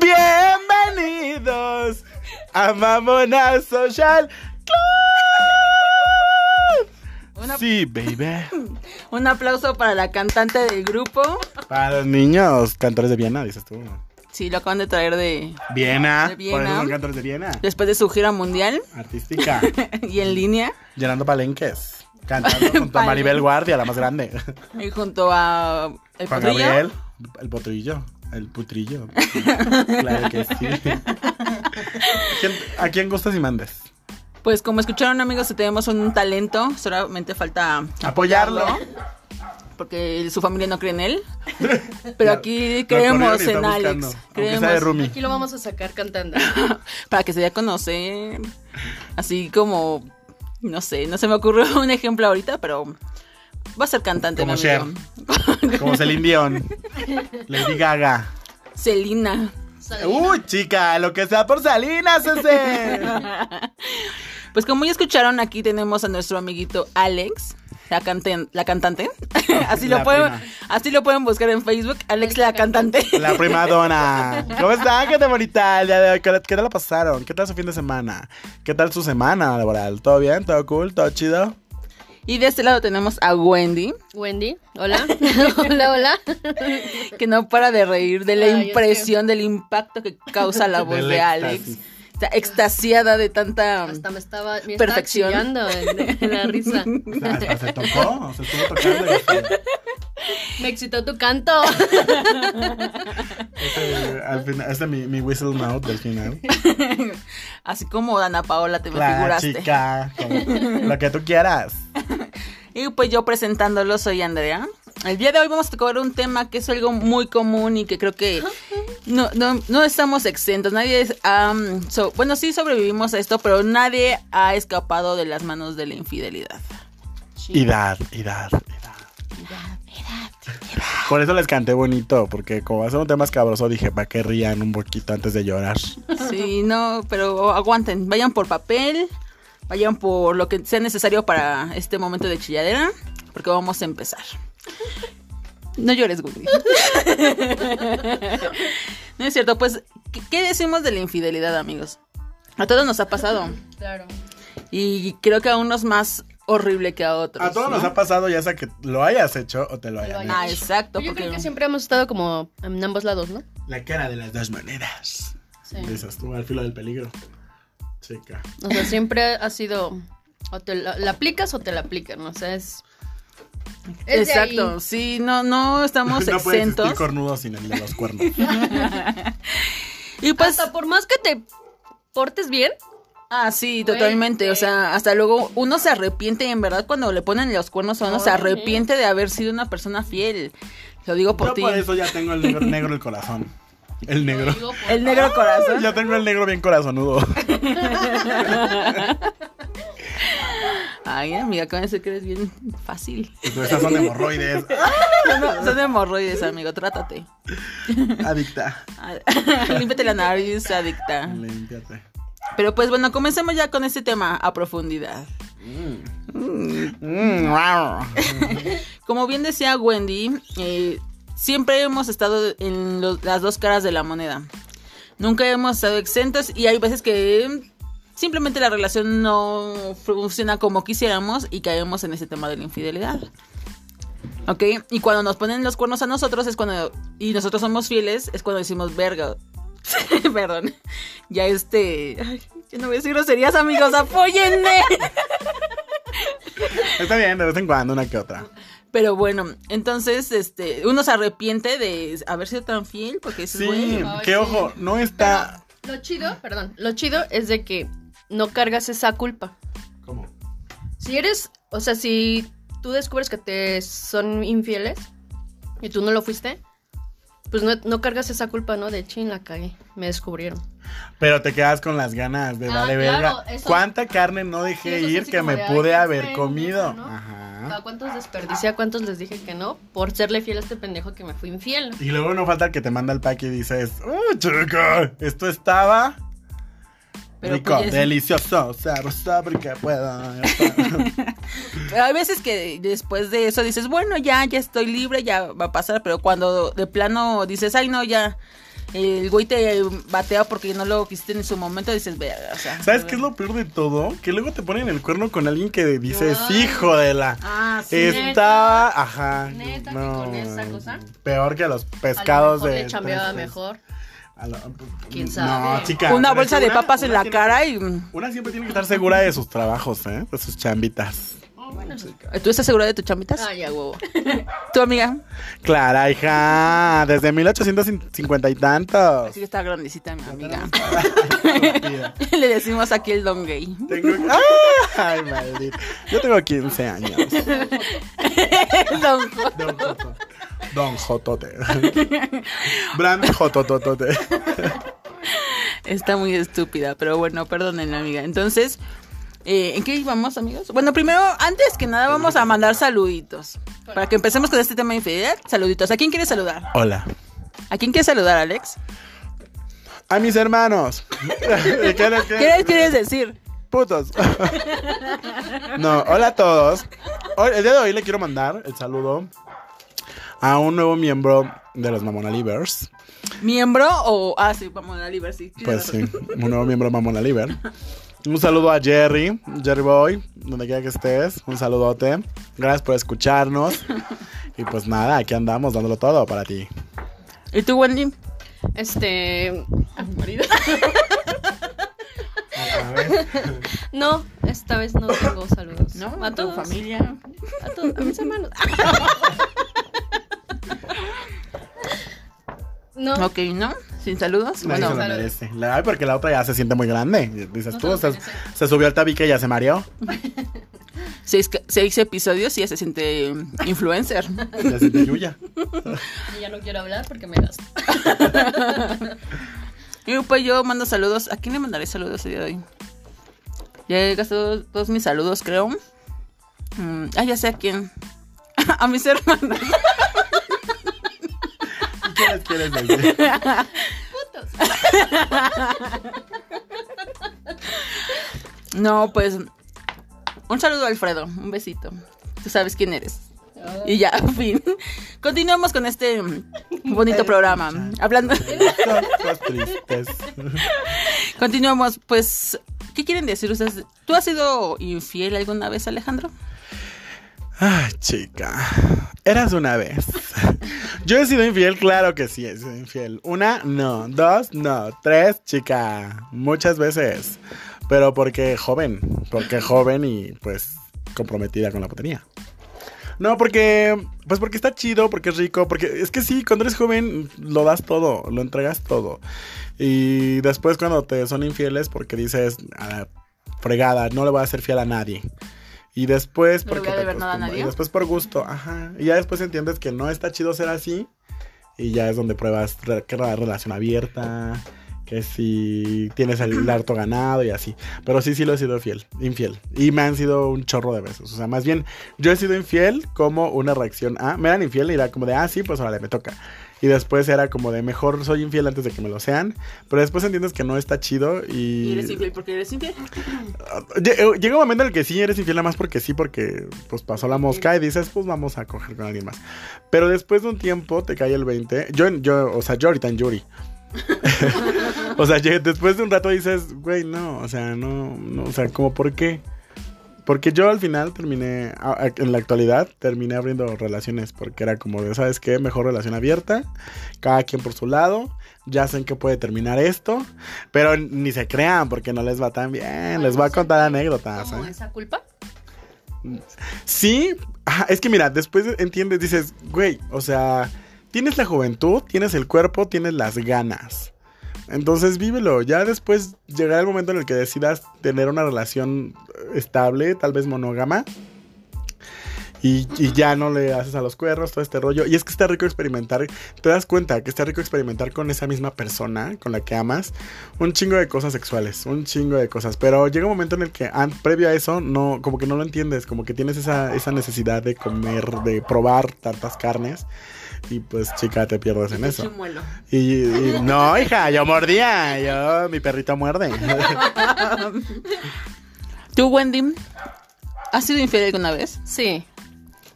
Bienvenidos a Mamona Social Club. Una- Sí, baby. Un aplauso para la cantante del grupo. Para los niños, cantores de Viena, dices tú. Sí, lo acaban de traer de Viena, De por eso son cantores de Viena. después de su gira mundial Artística, y en línea llenando palenques. Cantando junto a Maribel Guardia, la más grande. y junto a el Juan Potrillo. Gabriel, el potrillo, el putrillo. claro que sí. ¿Quién- ¿A quién gustas y mandes? Pues como escucharon amigos, tenemos un talento, solamente falta Apoyarlo. porque su familia no cree en él. Pero aquí creemos en Alex. buscando, Creemos. Aquí lo vamos a sacar cantando. para que se dé a conocer. Así como, no sé, no se me ocurrió un ejemplo ahorita, pero va a ser cantante. Como Cher. Como Celine Dion, Lady Gaga. Celina. Uy, chica, lo que sea por Salinas, ese. Pues como ya escucharon, aquí tenemos a nuestro amiguito Alex, la, canten- la cantante. así, La lo pueden, prima. así lo pueden buscar en Facebook, Alex la cantante. La prima dona. ¿Cómo están? ¿Qué tal bonita? ¿Qué, qué tal la pasaron? ¿Qué tal su fin de semana? ¿Qué tal su semana laboral? ¿Todo bien? ¿Todo cool? ¿Todo chido? Y de este lado tenemos a Wendy, Wendy, hola. hola, hola. que no para de reír de la impresión, del impacto que causa la voz de Alex. Está extasiada de tanta... Hasta me estaba, me Perfección. estaba de la risa. Hasta se tocó, se estuvo tocando. y este- Me excitó tu canto. Este, al final, este es mi, mi whistle note del final. Así como Dana Paola te me La figuraste. chica, como- lo que tú quieras. Y pues yo presentándolo soy Andrea. El día de hoy vamos a tocar un tema que es algo muy común y que creo que no, no, no estamos exentos. Nadie es, so- bueno, sí sobrevivimos a esto, pero nadie ha escapado de las manos de la infidelidad. Idad, idad, idad. Por eso les canté bonito, porque como va a ser un tema escabroso, dije, para que rían un poquito antes de llorar. Sí, no, pero aguanten, vayan por papel, vayan por lo que sea necesario para este momento de chilladera, porque vamos a empezar. No llores, Wendy. No es cierto, pues, ¿qué- ¿qué decimos de la infidelidad, amigos? A todos nos ha pasado. Claro. Y creo que a unos más horrible que a otros. A todos ¿no? nos ha pasado ya sea que lo hayas hecho o te lo hayan hayas hecho. Ah, exacto. Yo porque... creo que siempre hemos estado como en ambos lados, ¿no? La cara de las dos maneras. Sí. Tú, al filo del peligro. O sea, siempre ha sido o te la, la aplicas o te la aplican, o sea, es es de Exacto, ahí. sí, no, no estamos no exentos. cornudo sin el de los cuernos. Y pues, Hasta por más que te portes bien, ah, sí, Güey, totalmente. O sea, hasta luego uno se arrepiente, en verdad, cuando le ponen los cuernos a uno, se Ay, arrepiente de haber sido una persona fiel. Lo digo por Yo ti. por eso ya tengo el negro, negro el corazón. El negro. digo El negro corazón. Ya tengo el negro bien corazonudo. Ay, amiga, con eso que eres bien fácil. Pero esas son hemorroides. No, son hemorroides, amigo, trátate. Adicta. Límpiate la nariz, adicta. Límpiate. Pero pues bueno, comencemos ya con este tema a profundidad. Mm, wow. Como bien decía Wendy, eh, siempre hemos estado en los- las dos caras de la moneda. Nunca hemos estado exentos y hay veces que simplemente la relación no funciona como quisiéramos y caemos en ese tema de la infidelidad. ¿Ok? Y cuando nos ponen los cuernos a nosotros es cuando... Y nosotros somos fieles, es cuando decimos, verga. Perdón. Ya este... Ay, yo no voy a decir groserías, amigos, apóyenme. Está bien, de vez en cuando, una que otra. Pero bueno, entonces, este, uno se arrepiente de haber sido tan fiel porque Sí, bueno, que ojo, no está. Lo chido, perdón, lo chido es de que no cargas esa culpa. ¿Cómo? Si eres, o sea, si tú descubres que te son infieles y tú no lo fuiste, pues no, no cargas esa culpa, ¿no? De chin, la cagué, me descubrieron. Pero te quedas con las ganas de Ah, vale claro, verga. eso- ¿Cuánta carne no dejé ir que me de, pude haber comido? Ajá. ¿A cuántos desperdicié? ¿A cuántos les dije que no? Por serle fiel a este pendejo que me fui infiel. Y luego no falta el que te manda el pack y dices, ¡Uh, chica! Esto estaba Pero rico, pues delicioso, sabroso porque puedo. Pero hay veces que después de eso dices, bueno, ya, ya estoy libre, ya va a pasar, pero cuando de plano dices, ay, no, ya, el güey te batea porque no lo quisiste en su momento, dices, vea, o sea. ¿Sabes qué es lo peor de todo? Que luego te ponen el cuerno con alguien que dices, hijo de la. Ah, sí. Estaba, ajá. ¿Neta que con esa cosa? Peor que a los A lo pescados mejor de. le mejor. A la- ¿Quién No, sabe? chica. Una bolsa de papas en la cara y... Una siempre tiene que estar segura de sus trabajos, ¿eh? De sus chambitas. ¿Tú estás segura de tus chambitas? Ah, ya, huevo. ¿Tu amiga? Clara, hija. Desde 1850 y tantos. Sí, está grandecita mi amiga. Le decimos aquí el don gay. Tengo... ¡Ay, maldito! Yo tengo 15 años. Don Don Joto. Don Jotote. Brand Jotototote. Está muy estúpida, pero bueno, perdonen amiga. Entonces, eh, ¿en qué íbamos, amigos? Bueno, primero, antes que nada, vamos a mandar saluditos. Para que empecemos con este tema de infidelidad, saluditos. ¿A quién quieres saludar? Hola. ¿A quién quieres saludar, Alex? A mis hermanos. ¿Qué, qué, ¿Qué les quieres decir? Putos. No, hola a todos. Hoy- el día de hoy le quiero mandar el saludo a un nuevo miembro de los Mamona Livers. ¿Miembro o...? Ah, sí, vamos a la libre, sí. Pues sí, un nuevo miembro de Mamona Liver. Un saludo a Jerry, Jerry Boy, donde quiera que estés. Un saludote. Gracias por escucharnos. Y pues nada, aquí andamos dándolo todo para ti. ¿Y tú, Wendy? Este. A mi marido. No, esta vez no tengo saludos. ¿No? A tu todos. familia? A todos. A mis hermanos. No. Ok, ¿no? ¿Sin saludos? Nadie se Bueno, lo saludos. merece. La- ay, porque la otra ya se siente muy grande. Dices No tú, se lo se, se subió al tabique y ya se mareó. seis, seis episodios y ya se siente influencer. Ya se siente Yuya. Y ya no quiero hablar porque me gasta. Y pues yo mando saludos. ¿A quién le mandaré saludos el día de hoy? Ya he gastado todos mis saludos, creo. Mm, ah, ya sé a quién. a mis hermanos. No, pues. Un saludo Alfredo. Un besito. Tú sabes quién eres. Y ya, fin. Continuamos con este bonito programa. Hablando. Continuamos, pues. ¿Qué quieren decir ustedes? ¿Tú has sido infiel alguna vez, Alejandro? Ay, chica. Eras una vez. Yo he sido infiel, claro que sí, he sido infiel. Una, no. Dos, no. Tres, chica. Muchas veces. Pero porque joven. Porque joven y pues comprometida con la putería. No, porque. Pues porque está chido, porque es rico, porque es que sí, cuando eres joven lo das todo, lo entregas todo. Y después cuando te son infieles, porque dices, a la fregada, no le voy a ser fiel a nadie. Y después No voy a te nada a nadie. Y después por gusto, ajá. Y ya después entiendes que no está chido ser así. Y ya es donde pruebas re- relación abierta, que si tienes el harto ganado y así. Pero sí, sí lo he sido fiel, infiel. Y me han sido un chorro de veces. O sea, más bien, yo he sido infiel como una reacción a. Me eran infiel y era como de, ah, sí, pues ahora me toca. Y después era como de, mejor soy infiel antes de que me lo sean. Pero después entiendes que no está chido y. ¿Y eres infiel porque eres infiel? Lle- Llega un momento en el que sí eres infiel nada más porque sí, porque pues pasó la mosca y dices, pues vamos a coger con alguien más. Pero después de un tiempo te cae el 20. Yo, yo o sea, yo ahorita en Yuri. o sea, después de un rato dices, güey, no, o sea, no, no, o sea, como por qué. Porque yo al final terminé, en la actualidad, terminé abriendo relaciones porque era como de, ¿sabes qué? Mejor relación abierta, cada quien por su lado, ya sé en qué puede terminar esto, pero ni se crean porque no les va tan bien, les voy a contar anécdotas. ¿Cómo ¿eh? esa culpa? Sí, es que mira, después entiendes, dices, güey, o sea, tienes la juventud, tienes el cuerpo, tienes las ganas. Entonces vívelo, ya después llegará el momento en el que decidas tener una relación estable, tal vez monógama. Y, y ya no le haces a los cuernos, todo este rollo. Y es que está rico experimentar, te das cuenta que está rico experimentar con esa misma persona con la que amas un chingo de cosas sexuales, un chingo de cosas. Pero llega un momento en el que an- previo a eso, no, como que no lo entiendes, como que tienes esa, esa necesidad de comer, de probar tantas carnes. Y pues chica, te pierdes en eso. Y, y- no, hija, yo mordía, yo, mi perrito muerde. ¿Tú, Wendy, has sido infiel alguna vez? Sí.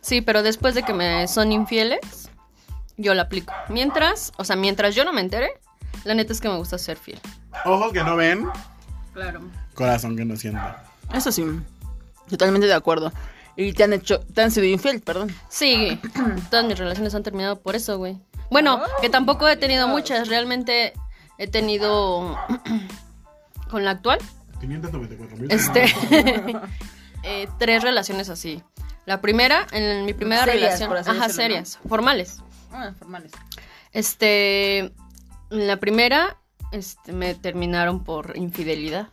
Sí, pero después de que me son infieles, yo la aplico. Mientras, o sea, mientras yo no me entere, La neta es que me gusta ser fiel. Ojos que no ven, Claro. corazón que no siente. Eso sí, totalmente de acuerdo. Y te han hecho, te han sido infiel, perdón. Sí, todas mis relaciones han terminado por eso, güey. Bueno, que tampoco he tenido muchas. Realmente he tenido. con la actual, 594 mil. este. eh, tres relaciones así. La primera, en mi primera Serias, relación. por así Ajá, decirlo, ¿no? serias, formales. Ah, formales. Este, en la primera, este, me terminaron por infidelidad.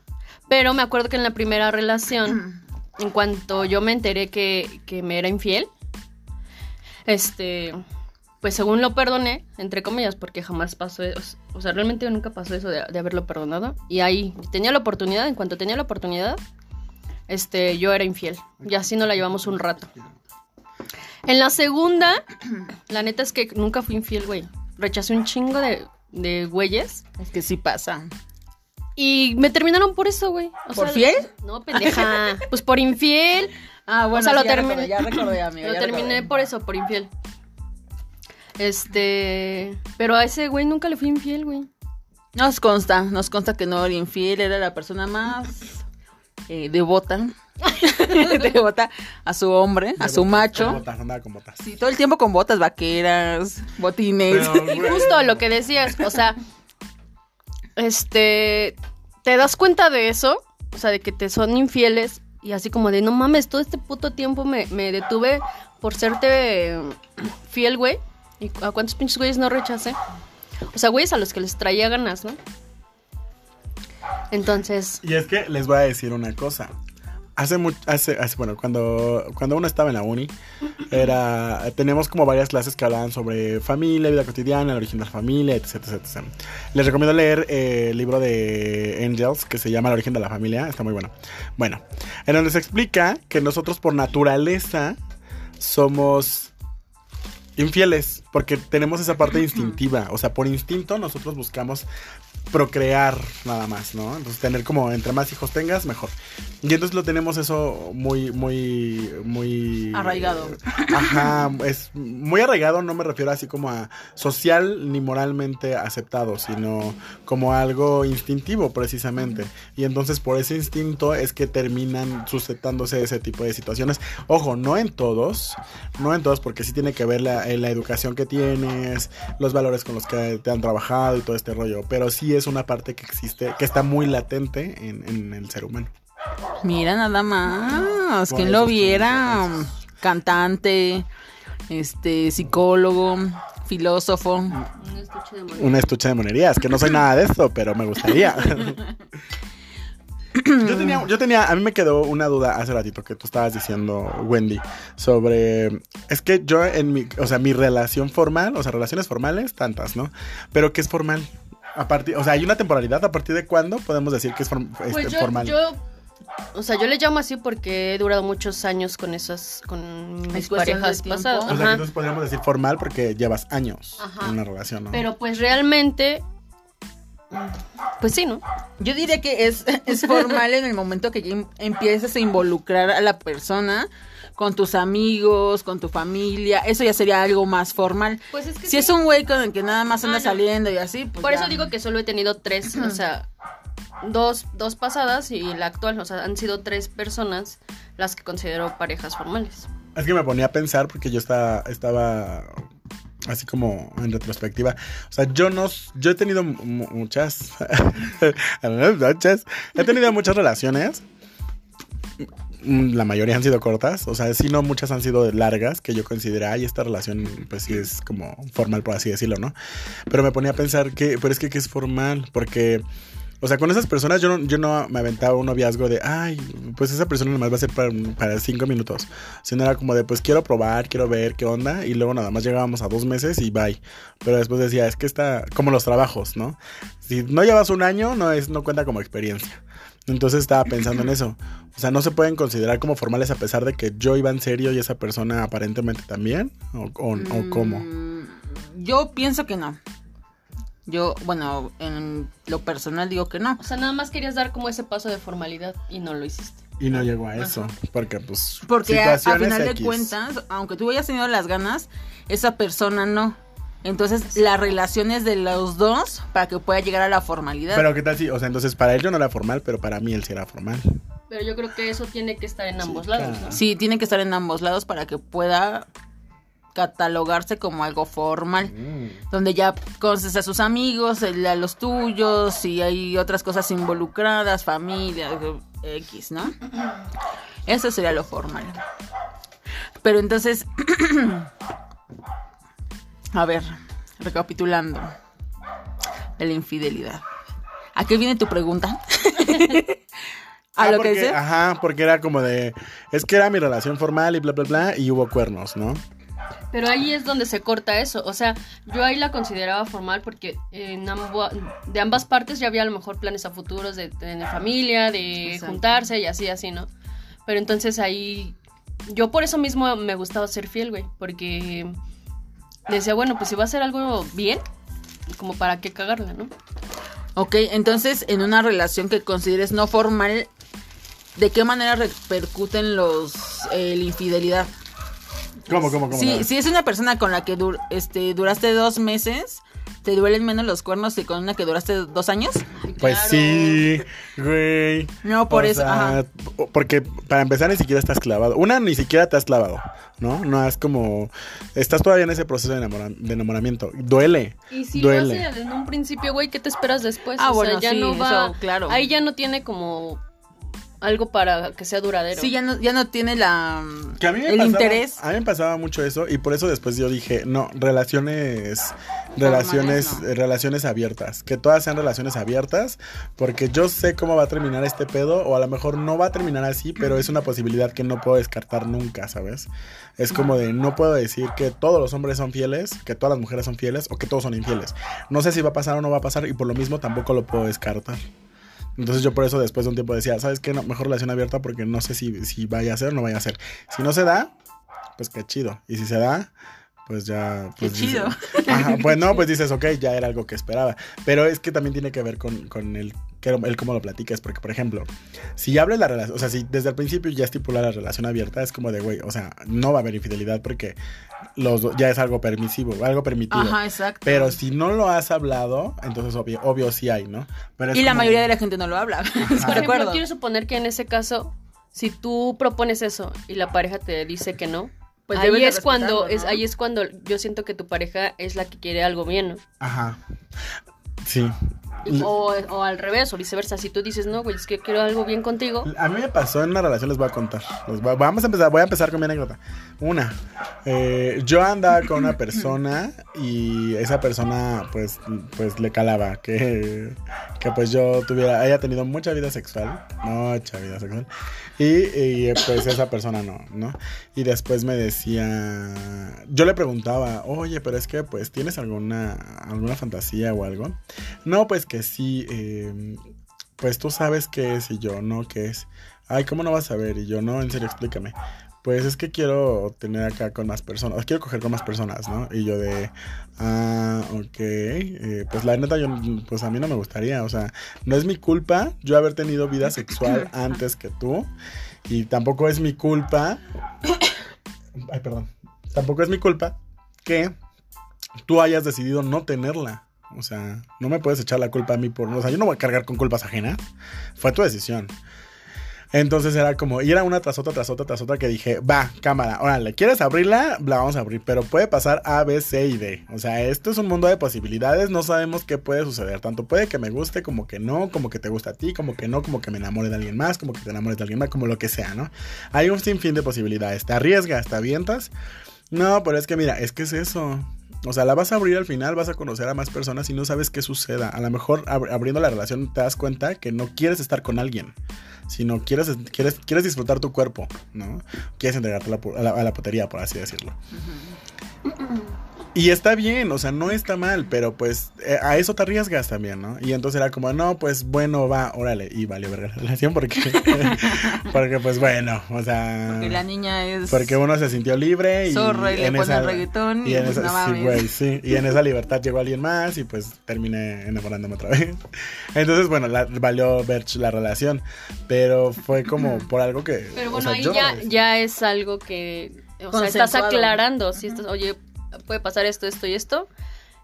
Pero me acuerdo que en la primera relación, en cuanto yo me enteré que, que me era infiel, este, pues según lo perdoné, entre comillas, porque jamás pasó eso. O sea, realmente nunca pasó eso de, de haberlo perdonado. Y ahí tenía la oportunidad, en cuanto tenía la oportunidad, este, yo era infiel. Y así nos la llevamos un rato. En la segunda, la neta es que nunca fui infiel, güey. Rechacé un chingo de, de güeyes. Es que sí pasa. Y me terminaron por eso, güey. O ¿Por sea, fiel? No, pendeja. pues por infiel. Ah, O sea, lo ya terminé. recordé, Ya recordé, amigo. Lo ya terminé recordé. por eso, por infiel. Este. Pero a ese güey nunca le fui infiel, güey. Nos consta, nos consta que no era infiel, era la persona más eh, devota. devota a su hombre, a su Con macho. botas, andaba con botas. Sí, todo el tiempo con botas vaqueras, botines. Pero, Y justo lo que decías, o sea, este, te das cuenta de eso, o sea, de que te son infieles y así como de, no mames, todo este puto tiempo me, me detuve por serte eh, fiel, güey. ¿Y a cuántos pinches güeyes no rechacé? O sea, güeyes a los que les traía ganas, ¿no? Entonces, Y es que les voy a decir una cosa. Hace mucho, hace, hace- bueno, cuando, cuando uno estaba en la uni, era, teníamos como varias clases que hablaban sobre familia, vida cotidiana, el origen de la familia, etc, etc, etc. Les recomiendo leer eh, el libro de Angels que se llama El origen de la familia, está muy bueno. Bueno, en donde se explica que nosotros por naturaleza somos infieles, porque tenemos esa parte instintiva, o sea, por instinto nosotros buscamos procrear nada más, ¿no? Entonces tener como entre más hijos tengas, mejor. Y entonces lo tenemos eso muy, muy, muy... Arraigado. Ajá, es muy arraigado, no me refiero así como a social ni moralmente aceptado, sino como algo instintivo precisamente. Y entonces por ese instinto es que terminan suscitándose ese tipo de situaciones. Ojo, no en todos, no en todos, porque sí tiene que ver la, eh, la educación que tienes, los valores con los que te han trabajado y todo este rollo, pero sí es una parte que existe, que está muy latente en, en el ser humano. Mira nada más, quien lo viera, cantante, este, psicólogo, filósofo. un estuche de moneda. Una estuche de monerías, que no soy nada de esto, pero me gustaría. yo, tenía, yo tenía, a mí me quedó una duda hace ratito que tú estabas diciendo, Wendy, sobre, es que yo en mi, o sea, mi relación formal, o sea, relaciones formales, tantas, ¿no? Pero ¿qué es formal? A partir, o sea, hay una temporalidad, ¿a partir de cuándo podemos decir que es form- este, Pues yo, formal? yo, o sea, yo le llamo así porque he durado muchos años con esas, con mis parejas pasadas. o sea, entonces podríamos decir formal porque llevas años Ajá. en una relación, ¿no? Pero pues realmente, pues sí, ¿no? Yo diría que es, es formal en el momento que ya em- empiezas a involucrar a la persona con tus amigos, con tu familia. Eso ya sería algo más formal. Pues es que Si es un güey con el que nada más anda Ah, no. saliendo y así, pues Por ya. eso digo que solo he tenido tres, o sea, dos, dos pasadas y la actual, o sea, han sido tres personas las que considero parejas formales. Es que me ponía a pensar porque yo estaba, estaba así como en retrospectiva. O sea, yo no, yo he tenido mu- muchas, muchas, he tenido muchas relaciones. La mayoría han sido cortas, o sea, sí no muchas han sido largas, que yo consideré, ay, esta relación, pues sí es como formal, por así decirlo, ¿no? Pero me ponía a pensar que, pero es que, ¿qué es formal? Porque, o sea, con esas personas yo no, yo no me aventaba un noviazgo de, ay, pues esa persona nomás va a ser para, cinco minutos. Sino era como de, pues quiero probar, quiero ver qué onda. Y luego nada más llegábamos a dos meses y bye. Pero después decía, es que está como los trabajos, ¿no? Si no llevas un año, no, es, no cuenta como experiencia. Entonces estaba pensando en eso. O sea, no se pueden considerar como formales a pesar de que yo iba en serio y esa persona aparentemente también. ¿O, o, o cómo? Mm, Yo pienso que no. Yo, bueno, en lo personal digo que no. O sea, nada más querías dar como ese paso de formalidad y no lo hiciste. Y no llegó a eso. Porque, pues. Porque a, final de cuentas, aunque tú hayas tenido las ganas, esa persona no. Entonces, la relación es de los dos para que pueda llegar a la formalidad. Pero qué tal si, o sea, entonces para él yo no era formal, pero para mí él sí era formal. Pero yo creo que eso tiene que estar en ambos lados, claro. ¿no? Sí, tiene que estar en ambos lados para que pueda catalogarse como algo formal. Donde ya conoces a sus amigos, a los tuyos, y hay otras cosas involucradas, familia, X, ¿no? Eso sería lo formal. Pero entonces, a ver, recapitulando, de la infidelidad. ¿A qué viene tu pregunta? ¿A Ah, lo porque, que dice? Ajá, porque era como de, es que era mi relación formal y bla, bla, bla, y hubo cuernos, ¿no? Pero ahí es donde se corta eso. O sea, yo ahí la consideraba formal porque en ambo- de ambas partes ya había a lo mejor planes a futuros de tener familia, de Exacto. juntarse y así, así, ¿no? Pero entonces ahí, yo por eso mismo me gustaba ser fiel, güey, porque decía, bueno, pues si va a hacer algo bien, como para qué cagarla, ¿no? Ok, entonces en una relación que consideres no formal, ¿de qué manera repercuten los eh, la infidelidad? ¿Cómo, cómo, cómo? Si, si es una persona con la que dur- este, duraste dos meses, ¿te duelen menos los cuernos que con una que duraste dos años? Pues Claro. sí, güey. No, por O eso, sea, ajá. Porque para empezar ni siquiera estás clavado. Una, ni siquiera te has clavado, ¿no? No es como... Estás todavía en ese proceso de, enamora- de enamoramiento. Duele. Y si duele. lo hace en un principio, güey, ¿qué te esperas después? Ah, o bueno, sea, ya sí, no va. eso, claro. Ahí ya no tiene como algo para que sea duradero. Sí, ya no, ya no tiene la, Que a mí me el pasaba- interés. A mí me pasaba mucho eso y por eso después yo dije, no, relaciones relaciones no. relaciones abiertas, que todas sean relaciones abiertas, porque yo sé cómo va a terminar este pedo o a lo mejor no va a terminar así, pero es una posibilidad que no puedo descartar nunca, ¿sabes? Es como de no puedo decir que todos los hombres son fieles, que todas las mujeres son fieles o que todos son infieles. No sé si va a pasar o no va a pasar y por lo mismo tampoco lo puedo descartar. Entonces yo por eso después de un tiempo decía, ¿sabes qué? No, mejor relación abierta porque no sé si, si vaya a ser o no vaya a ser. Si no se da, pues qué chido. Y si se da, pues ya... Qué Pues dices- chido. Ajá, pues no, pues dices, ok, ya era algo que esperaba. Pero es que también tiene que ver con, con el, el cómo lo platicas. Porque, por ejemplo, si abres la relación, o sea, si desde el principio ya estipula la relación abierta, es como de, güey, o sea, no va a haber infidelidad porque los do- ya es algo permisivo, algo permitido. Ajá, exacto. Pero si no lo has hablado, entonces obvio, obvio sí hay, ¿no? Pero y la mayoría de la gente no lo habla. Por ¿De ejemplo, quiero suponer que en ese caso, si tú propones eso y la pareja te dice que no, Pues ahí es cuando es ¿no? ahí es cuando yo siento que tu pareja es la que quiere algo bien, ¿no? Ajá. Sí. O, o al revés, o viceversa. Si tú dices, no, güey, es que quiero algo bien contigo. A mí me pasó en una relación, les voy a contar. Vamos a empezar, voy a empezar con mi anécdota. Una, eh, yo andaba con una persona y esa persona pues, pues le calaba que, que pues yo tuviera, haya tenido mucha vida sexual, mucha vida sexual. Y, y, pues esa persona no, ¿no? Y después me decía, yo le preguntaba, oye, pero es que pues tienes alguna, alguna fantasía o algo. No, pues que sí, eh, pues tú sabes qué es y yo no qué es. Ay, ¿cómo no vas a ver? Y yo no, en serio, explícame. Pues es que quiero tener acá con más personas, quiero coger con más personas, ¿no? Y yo de, ah, ok, eh, pues la neta, yo, pues a mí no me gustaría, o sea, no es mi culpa yo haber tenido vida sexual antes que tú, y tampoco es mi culpa, ay, perdón, tampoco es mi culpa que tú hayas decidido no tenerla. O sea, no me puedes echar la culpa a mí por... O sea, yo no voy a cargar con culpas ajenas. Fue tu decisión. Entonces era como... Y era una tras otra, tras otra, tras otra que dije... Va, cámara, órale, ¿quieres abrirla? La vamos a abrir. Pero puede pasar A, B, C y D. O sea, esto es un mundo de posibilidades. No sabemos qué puede suceder. Tanto puede que me guste como que no. Como que te gusta a ti. Como que no. Como que me enamore de alguien más. Como que te enamores de alguien más. Como lo que sea, ¿no? Hay un sinfín de posibilidades. Te arriesgas, te avientas. No, pero es que mira, es que es eso. O sea, la vas a abrir al final, vas a conocer a más personas y no sabes qué suceda. A lo mejor ab- abriendo la relación te das cuenta que no quieres estar con alguien, sino quieres, quieres, quieres disfrutar tu cuerpo, ¿no? Quieres entregarte a la, pu- a la, a la potería, por así decirlo. Y está bien, o sea, no está mal, pero pues eh, a eso te arriesgas también, ¿no? Y entonces era como, no, pues bueno, va, órale, y vale ver la relación porque, porque pues bueno, o sea... Porque la niña es... Porque uno se sintió libre y, Zorra y le en pone esa, reggaetón y y en pues, esa, no sí, güey, sí, y en esa libertad llegó alguien más y pues terminé enamorándome otra vez. Entonces, bueno, la- valió ver la relación, pero fue como por algo que Pero o bueno, sea, ahí yo ya, ya es algo que. O sea, estás aclarando. Si estás, oye, puede pasar esto, esto y esto.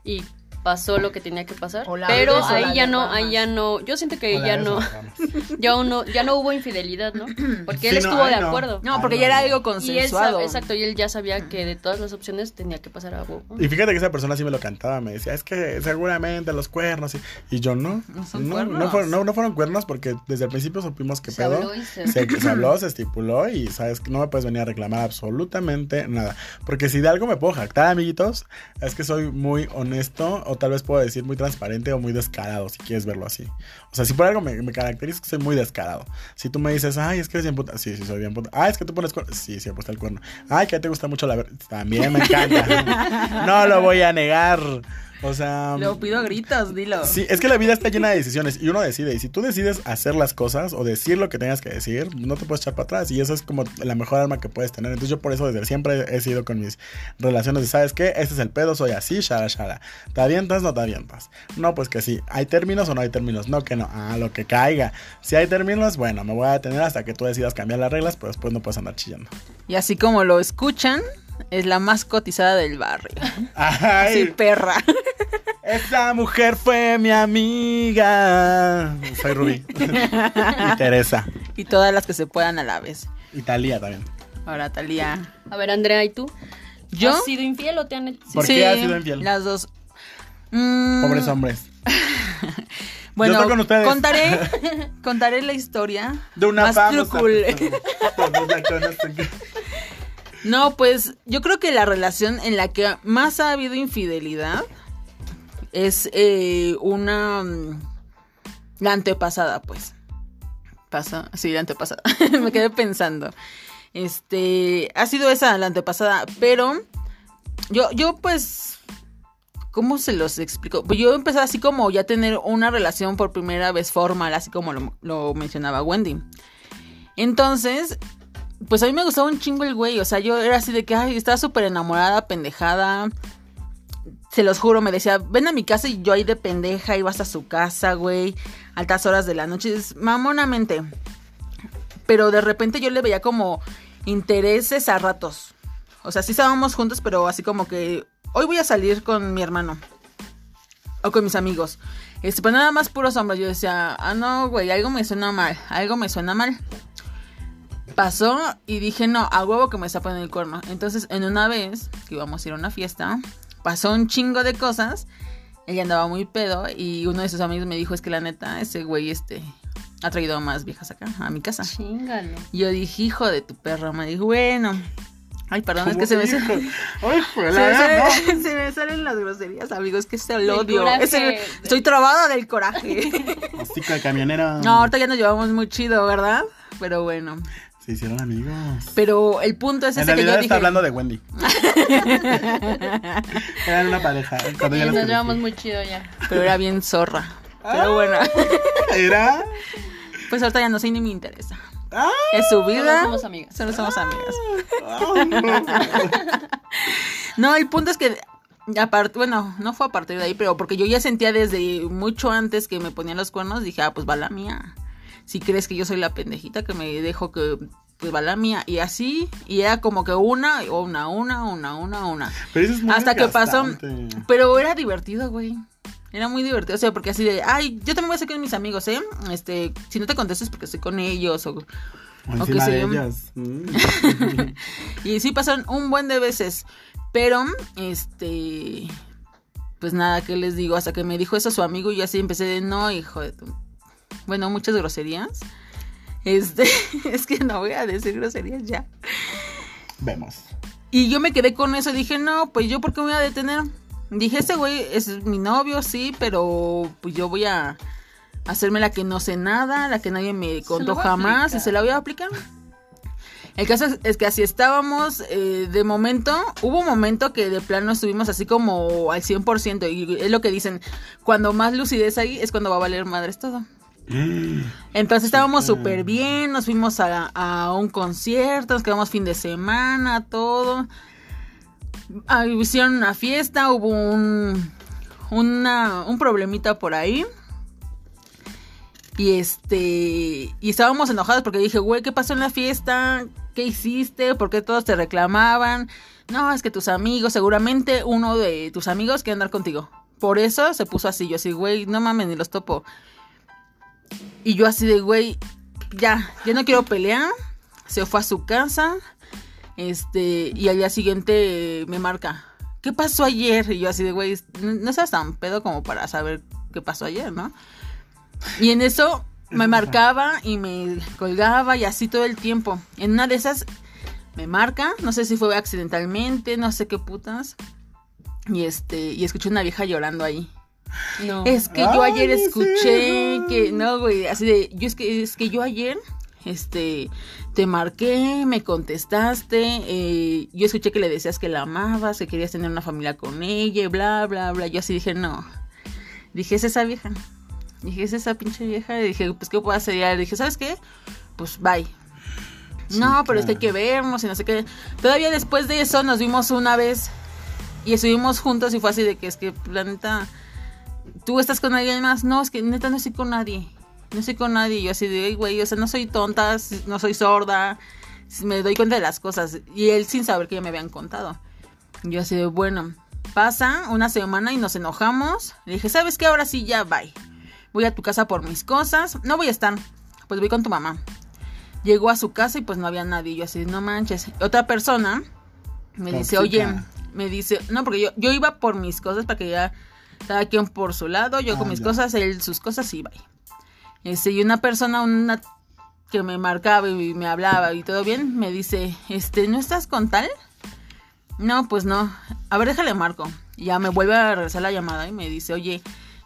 Y pasó lo que tenía que pasar. Pero ahí ya no, ahí ya no, yo siento que ya no, ya no, ya no hubo infidelidad, ¿no? Porque él Sí, estuvo de acuerdo. No, porque no, ya era no. algo Y él consensuado. exacto, y él ya sabía que de todas las opciones tenía que pasar algo. Y fíjate que esa persona sí me lo cantaba, me decía, es que seguramente los cuernos. Y, y yo no. No son no, fueron, no, no fueron cuernos porque desde el principio supimos que Se pedo. habló y se- Se, se habló, se estipuló y sabes que no me puedes venir a reclamar absolutamente nada. Porque si de algo me puedo jactar, amiguitos, es que soy muy honesto o tal vez puedo decir muy transparente o muy descarado, si quieres verlo así. O sea, si por algo me, que soy muy descarado. Si tú me dices, ay, es que eres bien puta, sí, sí, soy bien puta. Ah, es que tú pones cuerno, sí, sí, he puesto el cuerno. Ay, que te gusta mucho la ver, también me encanta. no lo voy a negar. O sea, Lo pido a gritos, dilo. Sí, es que la vida está llena de decisiones y uno decide. Y si tú decides hacer las cosas o decir lo que tengas que decir, no te puedes echar para atrás. Y eso es como la mejor arma que puedes tener. Entonces yo por eso desde siempre he sido con mis relaciones de, ¿sabes qué? Este es el pedo, soy así, shara, shara. ¿Te avientas? No te avientas. No, pues que sí. ¿Hay términos o no hay términos? No, que no. Ah, lo que caiga. Si hay términos, bueno, me voy a detener hasta que tú decidas cambiar las reglas, pero después no puedes andar chillando. Y así como lo escuchan, es la más cotizada del barrio. ¡Ay! Sí, perra. Esa mujer fue mi amiga. Soy Rubí. y Teresa. Y todas las que se puedan a la vez. Y Talía también. Ahora, Talía. A ver, Andrea, ¿y tú? ¿Yo? ¿Has sido infiel o te han hecho? ¿Por qué has sido infiel? Las dos. Mm, Pobres hombres. Bueno, Yo estoy con ustedes. contaré, contaré la historia De una más famosa. trucul- Todos la conocen. No, pues yo creo que la relación en la que más ha habido infidelidad es eh, una... mm, La antepasada, pues. Pasa, sí, la antepasada. Me quedé pensando. Este, ha sido esa la antepasada, pero yo, yo pues, ¿cómo se los explico? Pues yo empecé así como ya tener una relación por primera vez formal, así como lo, lo mencionaba Wendy. Entonces, pues a mí me gustaba un chingo el güey, o sea, yo era así de que, ay, estaba súper enamorada, pendejada. Se los juro, me decía, ven a mi casa y yo ahí de pendeja iba hasta su casa, güey, altas horas de la noche, es mamonamente. Pero de repente yo le veía como intereses a ratos. O sea, sí estábamos juntos, pero así como que hoy voy a salir con mi hermano. O con mis amigos. Este, pero nada más puros hombres. Yo decía, ah, no, güey, algo me suena mal. Algo me suena mal. Pasó y dije, no, a huevo que me está poniendo el cuerno. Entonces, en una vez que íbamos a ir a una fiesta, pasó un chingo de cosas. Ella andaba muy pedo y uno de sus amigos me dijo, es que la neta, ese güey, este, ha traído más viejas acá, a mi casa. Chingalo. Y yo dije, hijo de tu perra. Me dijo, bueno. Ay, perdón, es que se me, se, Ay, me se me salen las groserías, amigos, que es el odio. coraje. Es el- estoy trabada del coraje. de camionera. No, ahorita ya nos llevamos muy chido, ¿verdad? Pero bueno. Se hicieron amigos. Pero el punto es En ese que yo realidad dije. está hablando de Wendy. Eran una pareja. Cuando ya las nos conocí. llevamos muy chido ya. Pero era bien zorra. Pero bueno, Era. pues ahorita ya no sé ni me interesa. Ah, Es su vida. Solo somos amigas. Solo somos amigas. ah, No, el punto es que aparte, bueno, no fue a partir de ahí, pero porque yo ya sentía desde mucho antes que me ponían los cuernos, dije, ah, pues va la mía. Si crees que yo soy la pendejita que me dejo que pues va la mía y así y era como que una una una una una una Pero eso es muy hasta que pasó pero era divertido güey era muy divertido o sea porque así de ay yo también voy a hacer con mis amigos eh este si no te contesto es porque estoy con ellos o O o que se- de ellas. Mm. y sí pasaron un buen de veces. Pero, este. Pues nada, ¿qué les digo? Hasta que me dijo eso su amigo, y así empecé de no, hijo de tu. Bueno, muchas groserías. Este, es que no voy a decir groserías ya. Vemos. Y yo me quedé con eso, dije, no, pues yo, ¿por qué me voy a detener? Dije, ese güey es mi novio, sí, pero pues yo voy a hacerme la que no sé nada, la que nadie me contó jamás, y se la voy a aplicar. El caso es, es que así estábamos, eh, de momento, hubo un momento que de plano estuvimos así como al 100%, y es lo que dicen, cuando más lucidez hay es cuando va a valer madres todo. Entonces estábamos súper bien, nos fuimos a, a un concierto, nos quedamos fin de semana, todo. Ah, hicieron una fiesta, hubo un, una, un problemita por ahí. Y este, y estábamos enojados porque dije, güey, ¿qué pasó en la fiesta? ¿Qué hiciste? ¿Por qué todos te reclamaban? no, es que tus amigos, seguramente uno de tus amigos quiere andar contigo. Por eso se puso así, yo así, güey, no mames, ni los topo. Y yo así de, güey, ya, ya no quiero pelear. Se fue a su casa. Este, y al día siguiente me marca, ¿qué pasó ayer? Y yo así de, güey, no, seas tan pedo como para saber qué pasó ayer, ¿no? Y en eso me marcaba y me colgaba y así todo el tiempo. En una de esas me marca, no sé si fue accidentalmente, no sé qué putas. Y este, y escuché una vieja llorando ahí. No. Es que yo Ay, ayer ¿en escuché que no, güey, así de yo es que es que yo ayer este te marqué, me contestaste, eh, yo escuché que le decías que la amabas, que querías tener una familia con ella, bla bla bla. Yo así dije, "No." Dije, "Es esa vieja." Dije, "Es esa pinche vieja." Y dije, "Pues qué puedo hacer?" Y dije, "¿Sabes qué? Pues bye." no, pero es que hay que vernos y no sé qué. Todavía después de eso nos vimos una vez y estuvimos juntos y fue así de que es que la neta tú estás con alguien más. No, es que neta no estoy con nadie. No estoy con nadie. Yo así de, "Ay, güey, o sea, no soy tonta, no soy sorda. Me doy cuenta de las cosas. Y él sin saber que ya me habían contado. Yo así de, bueno, pasa una semana y nos enojamos. Le dije, ¿sabes qué? Ahora sí, ya, bye. Voy a tu casa por mis cosas. No voy a estar. Pues voy con tu mamá. Llegó a su casa y pues no había nadie. Yo así, no manches. Otra persona me dice, oye, me dice, no, porque yo, yo iba por mis cosas para que ya cada quien por su lado, yo con mis ya. cosas, él sus cosas y bye. Este, y una persona, una que me marcaba y me hablaba y todo bien, me dice, este, ¿no estás con tal? No, pues no. A ver, déjale marco. Y ya me vuelve a regresar la llamada y me dice, oye,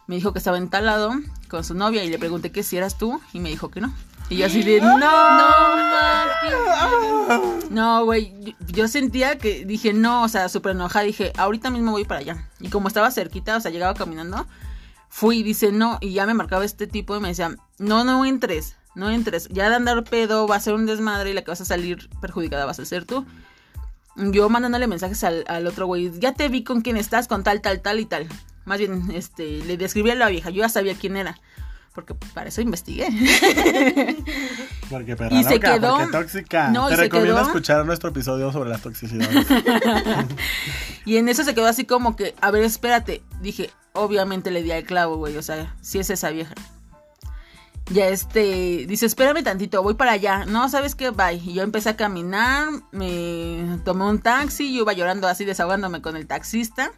me dijo que estaba en tal lado con su novia y le pregunté que si eras tú y me dijo que no. Y yo así de, no, no, güey, yo, yo sentía que dije, no, o sea, súper enojada, dije, ahorita mismo voy para allá. Y como estaba cerquita, o sea, llegaba caminando, fui y dice, no, y ya me marcaba este tipo y me decía, no, no entres, no entres, ya de andar pedo va a ser un desmadre y la que vas a salir perjudicada vas a ser tú. Yo mandándole mensajes al, al otro güey, ya te vi con quién estás, con tal, tal, tal y tal. Más bien, este, le describí a la vieja, yo ya sabía quién era. Porque para eso investigué. Porque perra Y se loca, quedó- porque tóxica. No, Te se recomiendo quedó- escuchar nuestro episodio sobre las toxicidades. Y en eso se quedó así como que, a ver, espérate. Dije, obviamente le di al clavo, güey. O sea, si es esa vieja. Ya este, dice, espérame tantito, voy para allá. No, ¿sabes qué? Bye. Y yo empecé a caminar, me tomé un taxi, yo iba llorando así, desahogándome con el taxista.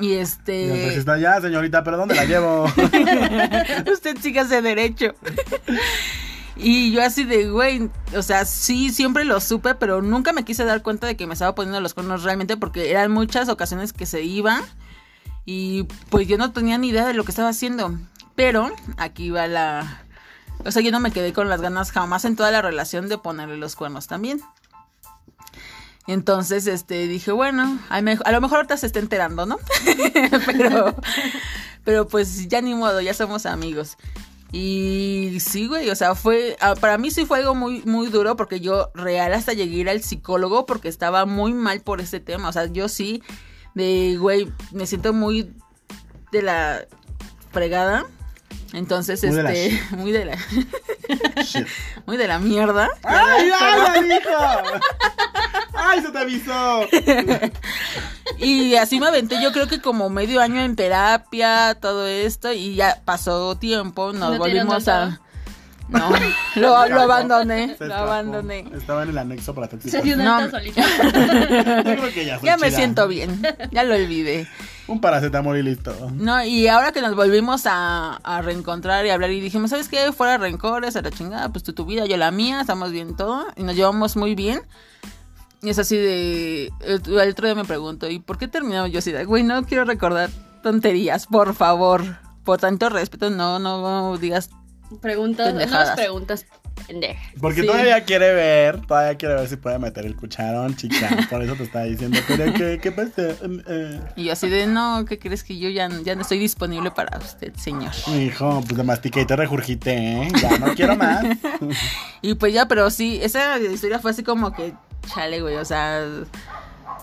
Y Y este... entonces está ya, señorita, pero ¿dónde la llevo? Usted sígase derecho. Y yo así de, güey, o sea, sí, siempre lo supe, pero nunca me quise dar cuenta de que me estaba poniendo los cuernos realmente porque eran muchas ocasiones que se iba y pues yo no tenía ni idea de lo que estaba haciendo. Pero aquí va la... O sea, yo no me quedé con las ganas jamás en toda la relación de ponerle los cuernos también. Entonces, este, dije, bueno, a, lo mejor ahorita se está enterando, ¿no? pero, pero pues ya ni modo, ya somos amigos. Y sí, güey, o sea, fue, ah, para mí sí fue algo muy, muy duro porque yo real hasta llegué al psicólogo porque estaba muy mal por ese tema. O sea, yo sí, de, güey, me siento muy de la fregada. Entonces, Muy de la este, muy de la, Shit. muy de la mierda. ¡Ay, ay, la dijo! ¡Ay, se te avisó! Y así me aventé, yo creo que como medio año en terapia, todo esto, y ya pasó tiempo, nos ¿No tiene volvimos a... No, lo, lo abandoné, Se lo abandoné. Estaba en el anexo para Se tóxicos. dio una No. solita. Yo creo que ya Ya me chida. siento bien, ya lo olvidé. Un paracetamol y listo. No, y ahora que nos volvimos a, a reencontrar y hablar y dijimos, ¿sabes qué? Fuera rencores, a la chingada, pues tú tu vida, yo la mía, estamos bien todo, y nos llevamos muy bien. Y es así de... El, el otro día me pregunto, ¿y por qué terminamos yo así de, güey, no quiero recordar tonterías, por favor. Por tanto respeto, no, no digas Preguntas, unas preguntas Porque Sí. todavía quiere ver, todavía quiere ver si puede meter el cucharón, chica. Por eso te estaba diciendo, pero ¿qué, qué pasa? Eh. Y yo así de, no, ¿qué crees que yo ya, ya no estoy disponible para usted, señor? Hijo, pues te mastiqué y te regurgité, ¿eh? Ya no quiero más. Y pues ya, pero sí, esa historia fue así como que, chale, güey, o sea,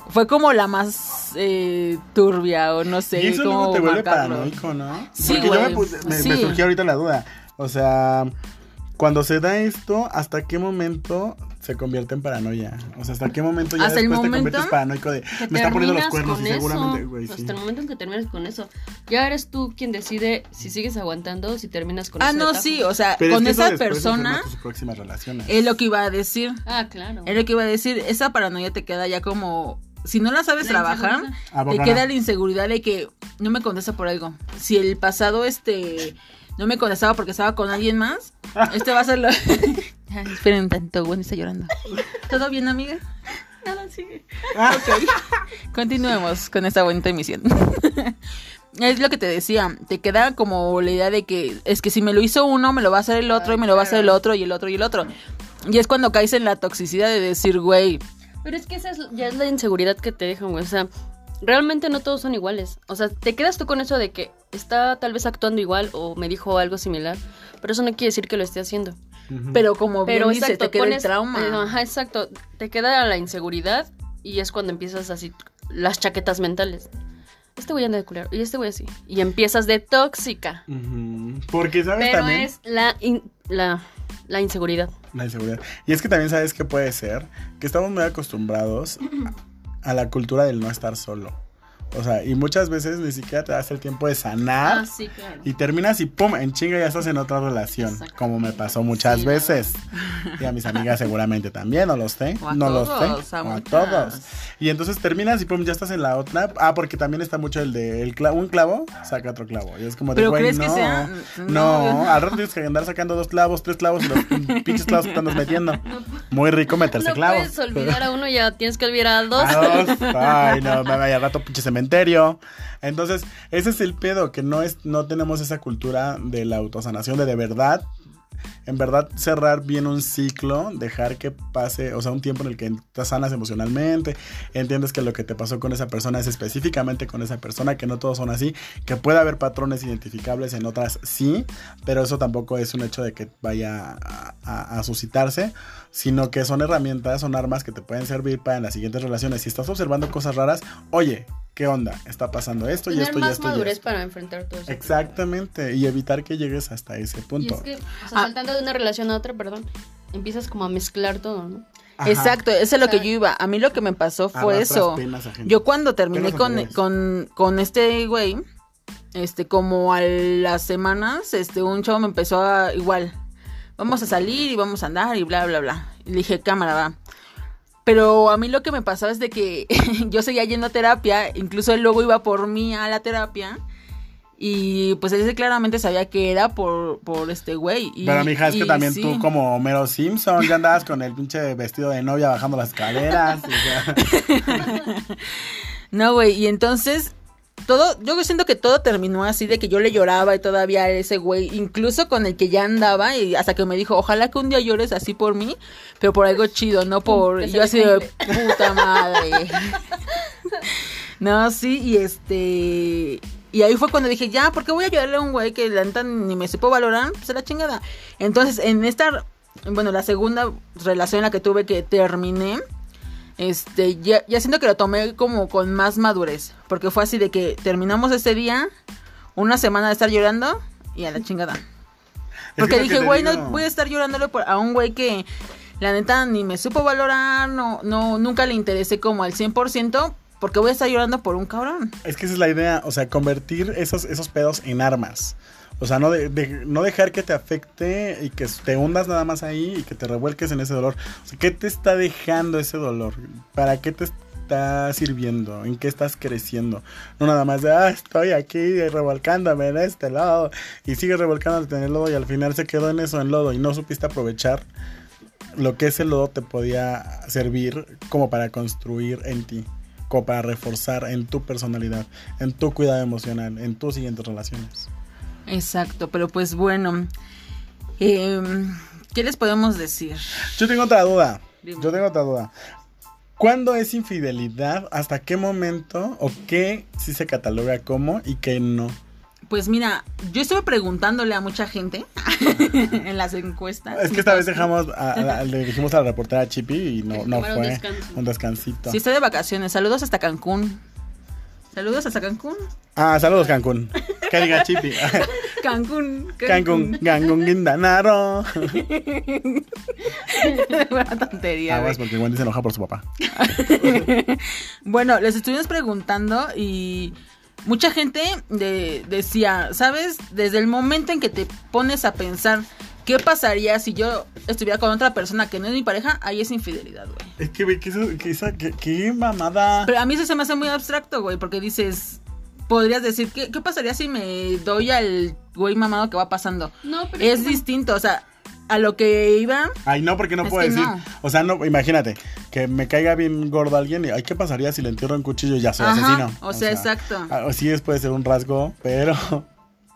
fue como la más eh, turbia o no sé y eso cómo luego te vuelve marcarlo. paranoico, ¿no? Sí, Porque yo me, güey, puse- me, sí. me surgió ahorita la duda. O sea, cuando se da esto, ¿hasta qué momento se convierte en paranoia. O sea, ¿hasta qué momento ya Hasta el después te conviertes paranoico de me están poniendo los cuernos y seguramente, güey, eso. sí. Hasta el momento en que terminas con eso. Ya eres tú quien decide si sigues aguantando o si terminas con Ah, ese no, sí, o sea, Pero es con que eso esa persona enferma tus próximas relaciones. es lo que iba a decir. Ah, claro. Es lo que iba a decir. Esa paranoia te queda ya como. Si no la sabes La trabajar, te queda la inseguridad de que no me contesta por algo. Si el pasado, este. No me contestaba porque estaba con alguien más. Este va a ser lo. Ay, esperen un tanto, Wendy está llorando. ¿Todo bien, amiga? Nada, sigue. Ok. Continuemos con esta bonita emisión. Es lo que te decía, te queda como la idea de que es que si me lo hizo uno, me lo va a hacer el otro, y me lo va a hacer el otro, y el otro, y el otro. Y es cuando caes en la toxicidad de decir, güey, Pero es que esa es, ya es la inseguridad que te dejan, güey. O sea, realmente no todos son iguales. O sea, te quedas tú con eso de que está tal vez actuando igual o me dijo algo similar. Pero eso no quiere decir que lo esté haciendo. Pero como Pero bien dice, exacto, te queda el pones- trauma. eh, Ajá, exacto. Te queda la inseguridad y es cuando empiezas así las chaquetas mentales. Este güey anda de culero y este güey así. Y empiezas de tóxica. Porque, ¿sabes Pero también? es la, in- la, la inseguridad. La inseguridad. Y es que también sabes que puede ser que estamos muy acostumbrados a, la cultura del no estar solo. O sea, y muchas veces ni siquiera te das el tiempo de sanar. Ah, sí, claro. Y terminas y pum, en chinga ya estás en otra relación. Como me pasó muchas Sí, veces. Y a mis amigas seguramente también, no lo sé. O a no todos, lo sé. a o a todos. Y entonces terminas y pum, ya estás en la otra. Ah, porque también está mucho el de el cla- un clavo, saca otro clavo. Y es como de, ¿Pero güey, crees no. que sea? No, No. al rato tienes que andar sacando dos clavos, tres clavos y los pinches clavos que andas metiendo. Muy rico meterse No clavos. puedes olvidar a uno, ya tienes que olvidar a dos. A dos. Ay, no, me vaya rato pinche cementerio. Entonces, ese es el pedo, que no es, no tenemos esa cultura de la autosanación, de de verdad, en verdad cerrar bien un ciclo, dejar que pase, o sea, un tiempo en el que te sanas emocionalmente, entiendes que lo que te pasó con esa persona es específicamente con esa persona, que no todos son así, que puede haber patrones identificables en otras sí, pero eso tampoco es un hecho de que vaya a, a- suscitarse, sino que son herramientas, son armas que te pueden servir para en las siguientes relaciones. Si estás observando cosas raras, oye, ¿qué onda? Está pasando esto y Tener esto y más esto y madurez esto. para enfrentar todo eso. Exactamente, y evitar que llegues hasta ese Y punto. es que, o sea, Ah. saltando de una relación a otra, perdón, empiezas como a mezclar todo, ¿no? Ajá. Exacto, eso es lo sea, que yo iba. A mí lo que me pasó fue eso. Yo cuando terminé con, con, con este güey, este, como a las semanas, este, un chavo me empezó a, igual, vamos a salir y vamos a andar y bla, bla, bla. Y le dije, cámara, va. Pero a mí lo que me pasaba es de que yo seguía yendo a terapia, incluso él luego iba por mí a la terapia. Y pues él claramente sabía que era por, por este güey. Y- Pero mija, es que también sí. tú como Homero Simpson ya andabas con el pinche vestido de novia bajando las escaleras. y. No, güey, y entonces todo, yo siento que todo terminó así de que yo le lloraba y todavía ese güey, incluso con el que ya andaba y hasta que me dijo, ojalá que un día llores así por mí, pero por algo chido, no por yo así de puta madre. no, sí, y este y ahí fue cuando dije, ya, ¿por qué voy a ayudarle a un güey que la neta ni me supo valorar? Pues a la chingada. Entonces, en esta, bueno, la segunda relación en la que tuve que terminé, este, ya, ya siento que lo tomé como con más madurez. Porque fue así de que terminamos ese día, una semana de estar llorando y a la chingada. Porque dije, güey, no voy a estar llorándole por- a un güey que la neta ni me supo valorar, no, no, nunca le interesé como al 100%, porque voy a estar llorando por un cabrón. Es que esa es la idea, o sea, convertir esos, esos pedos en armas. O sea, no, de- no dejar que te afecte y que te hundas nada más ahí y que te revuelques en ese dolor. ¿qué te está dejando ese dolor? ¿Para qué te está sirviendo? ¿En qué estás creciendo? No nada más de, ah, estoy aquí revolcándome en este lodo. Y sigues revolcándote en el lodo y al final se quedó en eso, en lodo, y no supiste aprovechar lo que ese lodo te podía servir como para construir en ti, como para reforzar en tu personalidad, en tu cuidado emocional, en tus siguientes relaciones. Exacto, pero pues bueno, em, ¿qué les podemos decir? Yo tengo otra duda. Dime. Yo tengo otra duda. ¿Cuándo es infidelidad? ¿Hasta qué momento? ¿O qué sí se cataloga como y qué no? Pues mira, yo estuve preguntándole a mucha gente en las encuestas. Es que esta vez dejamos, a- a- le dijimos a la reportera Chippy y no, no fue un descansito. Sí, estoy de vacaciones. Saludos hasta Cancún. Saludos hasta Cancún. Ah, saludos Cancún. Chippy. Cancún. Cancún, Cancún, Guindanaro. Buena tontería. Aguas porque Wendy se enoja por su papá. Bueno, les estuvimos preguntando y mucha gente de- decía, ¿sabes? Desde el momento en que te pones a pensar qué pasaría si yo estuviera con otra persona que no es mi pareja, ahí es infidelidad, güey. Es que, güey, que eso, que esa, que, que mamada. Pero a mí eso se me hace muy abstracto, güey, porque dices, podrías decir, ¿qué, qué pasaría si me doy al güey mamado que va pasando? No, pero Es distinto, o sea, a lo que iba, Ay, no, porque no puedo decir. no. O sea, no, imagínate, que me caiga bien gordo alguien y, ay, ¿qué pasaría si le entierro un cuchillo y ya soy Ajá, asesino? o sea, exacto. ah, Sí, es, puede ser un rasgo, pero.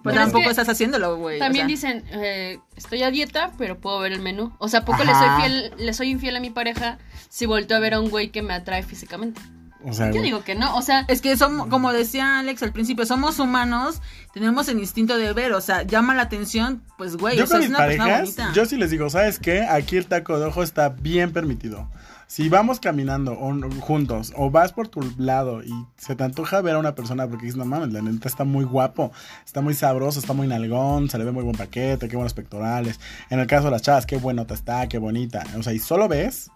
Pues Pero es tampoco que estás haciéndolo, güey. o También sea. dicen, eh, estoy a dieta, pero puedo ver el menú. O sea, ¿a poco le soy fiel, le soy infiel a mi pareja si volteo a ver a un güey que me atrae físicamente? O sea, Yo digo que no, o sea, Es que somos, como decía Alex al principio, somos humanos, tenemos el instinto de ver, o sea, llama la atención, pues güey, yo o sea, con es mis una persona parejas, bonita. yo sí les digo, ¿sabes qué? Aquí el taco de ojo está bien permitido. Si vamos caminando o, juntos o vas por tu lado y se te antoja ver a una persona porque dices, no mames, la neta está muy guapo, está muy sabroso, está muy nalgón, se le ve muy buen paquete, qué buenos pectorales. En el caso de las chavas, qué buenota está, qué bonita. O sea, y solo ves,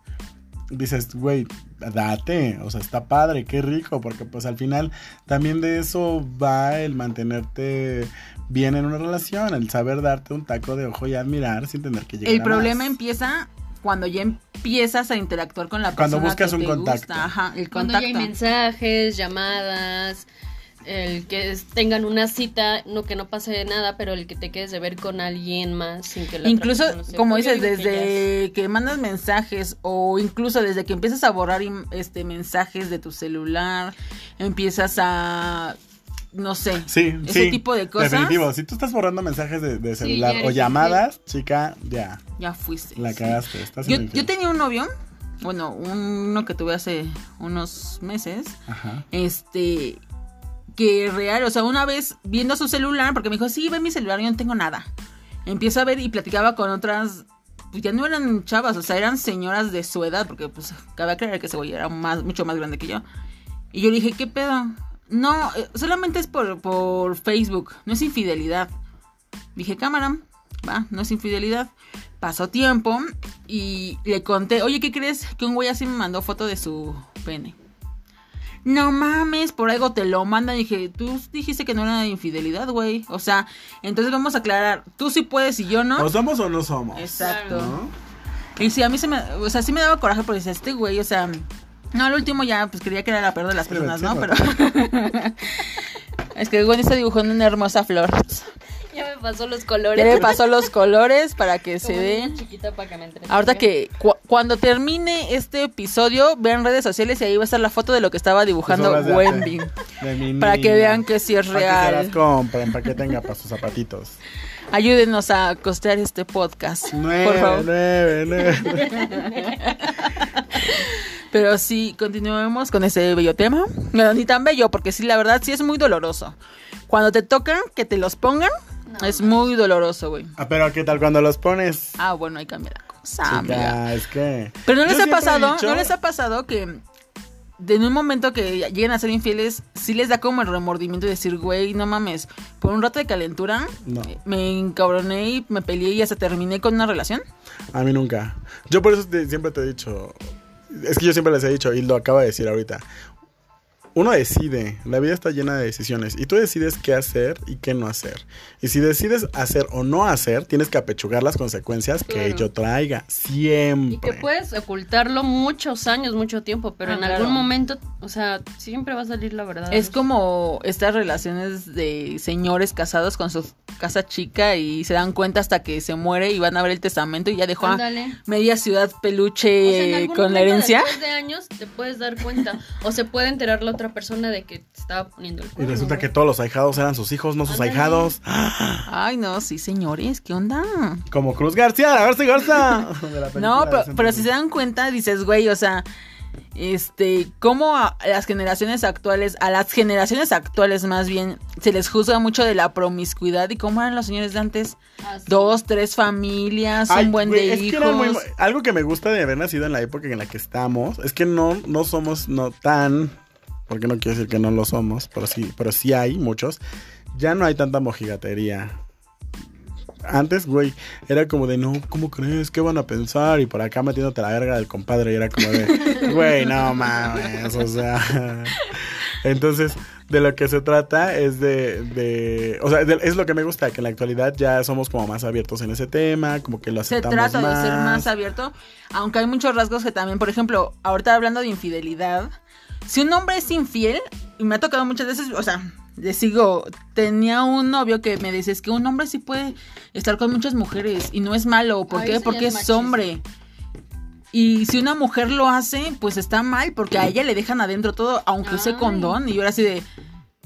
dices, güey, date, o sea, está padre, qué rico, porque pues al final también de eso va el mantenerte bien en una relación, el saber darte un taco de ojo y admirar sin tener que llegar El a problema más. empieza cuando ya empiezas a interactuar con la Cuando persona buscas que un te contacto. gusta, ajá, el cuando ya hay contacto. mensajes, llamadas, el que tengan una cita, no que no pase nada, pero el que te quedes de ver con alguien más sin que la Incluso, como dices, digo que desde que mandas mensajes o incluso desde que empiezas a borrar este mensajes de tu celular, empiezas a no sé, Sí, ese sí, tipo de cosas, Definitivo, si tú estás borrando mensajes de, celular o llamadas, chica, ya, ya fuiste. la cagaste. Estás Yo, yo tenía un novio, bueno, uno que tuve hace unos meses, Ajá. este, que real, o sea, una vez viendo su celular, porque me dijo, sí, ve mi celular, yo no tengo nada. Empiezo a ver y platicaba con otras, pues ya no eran chavas, o sea, eran señoras de su edad, porque pues cabe aclarar que ese güey era más, mucho más grande que yo. Y yo le dije, ¿qué pedo? No, eh, solamente es por, por Facebook, no es infidelidad. Dije, cámara, va, no es infidelidad. Pasó tiempo y le conté, oye, ¿qué crees? Que un güey así me mandó foto de su pene. No mames, por algo te lo mandan. Dije, tú dijiste que no era infidelidad, güey. O sea, entonces vamos a aclarar, tú sí puedes y yo no. ¿O somos o no somos? Exacto. ¿No? Y sí, a mí se me, o sea, sí me daba coraje porque decía, este güey, o sea, no, al último ya, pues quería que era la peor de las Sí, personas, sí, ¿no? Pero es que el güey está dibujando una hermosa flor. Ya me pasó los Ya colores. le pasó los colores para que se Como ve. niña chiquita para que me entretenga. Ahorita que cu- cuando termine este episodio, vean redes sociales y ahí va a estar la foto de lo que estaba dibujando Wendy. arte. De mi Para que vean que sí es Para que se las real. compren, para que tenga para sus zapatitos. Ayúdenos a costear este podcast. Nueve, por favor. nueve, nueve. Pero sí, continuemos con ese bello tema. Bueno, ni tan bello, porque sí, la verdad, sí es muy doloroso. Cuando te tocan, que te los pongan, No, es muy doloroso, güey. Ah, pero ¿qué tal cuando los pones? Ah, bueno, ahí cambia la cosa, amiga. Es que. Pero no Yo les ha pasado, dicho- no les ha pasado que de en un momento que lleguen a ser infieles, sí les da como el remordimiento de decir, güey, no mames, por un rato de calentura, No. eh, me encabroné y me peleé y hasta terminé con una relación. A mí nunca. Yo por eso te- siempre te he dicho. Es que yo siempre les he dicho, y lo acaba de decir ahorita. Uno decide, la vida está llena de decisiones y tú decides qué hacer y qué no hacer. Y si decides hacer o no hacer, tienes que apechugar las consecuencias que ello traiga. Y Siempre. que puedes ocultarlo muchos años, mucho tiempo, pero Ah, en claro. algún momento, o sea, siempre va a salir la verdad. Es como estas relaciones de señores casados con su casa chica y se dan cuenta hasta que se muere y van a ver el testamento y ya dejó a media ciudad O peluche sea, en algún con la herencia. Después de años te puedes dar cuenta. O se puede enterar la otra persona de que te estaba poniendo el Y cuerno. resulta que todos los ahijados eran sus hijos, no sus Ándale. ahijados. Ay, no, sí, señores, ¿qué onda? Como Cruz García, la Garza Garza. De la película No, pero, pero si se dan cuenta, dices, güey, o sea, este, cómo a las generaciones actuales, a las generaciones actuales más bien, se les juzga mucho de la promiscuidad y cómo eran los señores de antes. Ah. Dos, tres familias, Ay, un buen de que hijos. muy- algo que me gusta de haber nacido en la época en la que estamos es que no, no somos no tan, porque no quiero decir que no lo somos, pero sí, pero sí hay muchos. Ya no hay tanta mojigatería. Antes, güey, era como de, no, ¿cómo crees? ¿Qué van a pensar? Y por acá metiéndote la verga del compadre y era como de, güey, no mames, o sea. Entonces, de lo que se trata es de, de o sea, de- es lo que me gusta, que en la actualidad ya somos como más abiertos en ese tema, como que lo Se aceptamos trata de ser más abierto, aunque hay muchos rasgos que también, por ejemplo, ahorita hablando de infidelidad, si un hombre es infiel, y me ha tocado muchas veces, o sea, les sigo, tenía un novio que me dice, es que un hombre sí puede estar con muchas mujeres y no es malo, ¿por Ay, qué? Porque es hombre. Y si una mujer lo hace, pues está mal, porque a ella le dejan adentro todo, aunque use condón. Y yo era así de,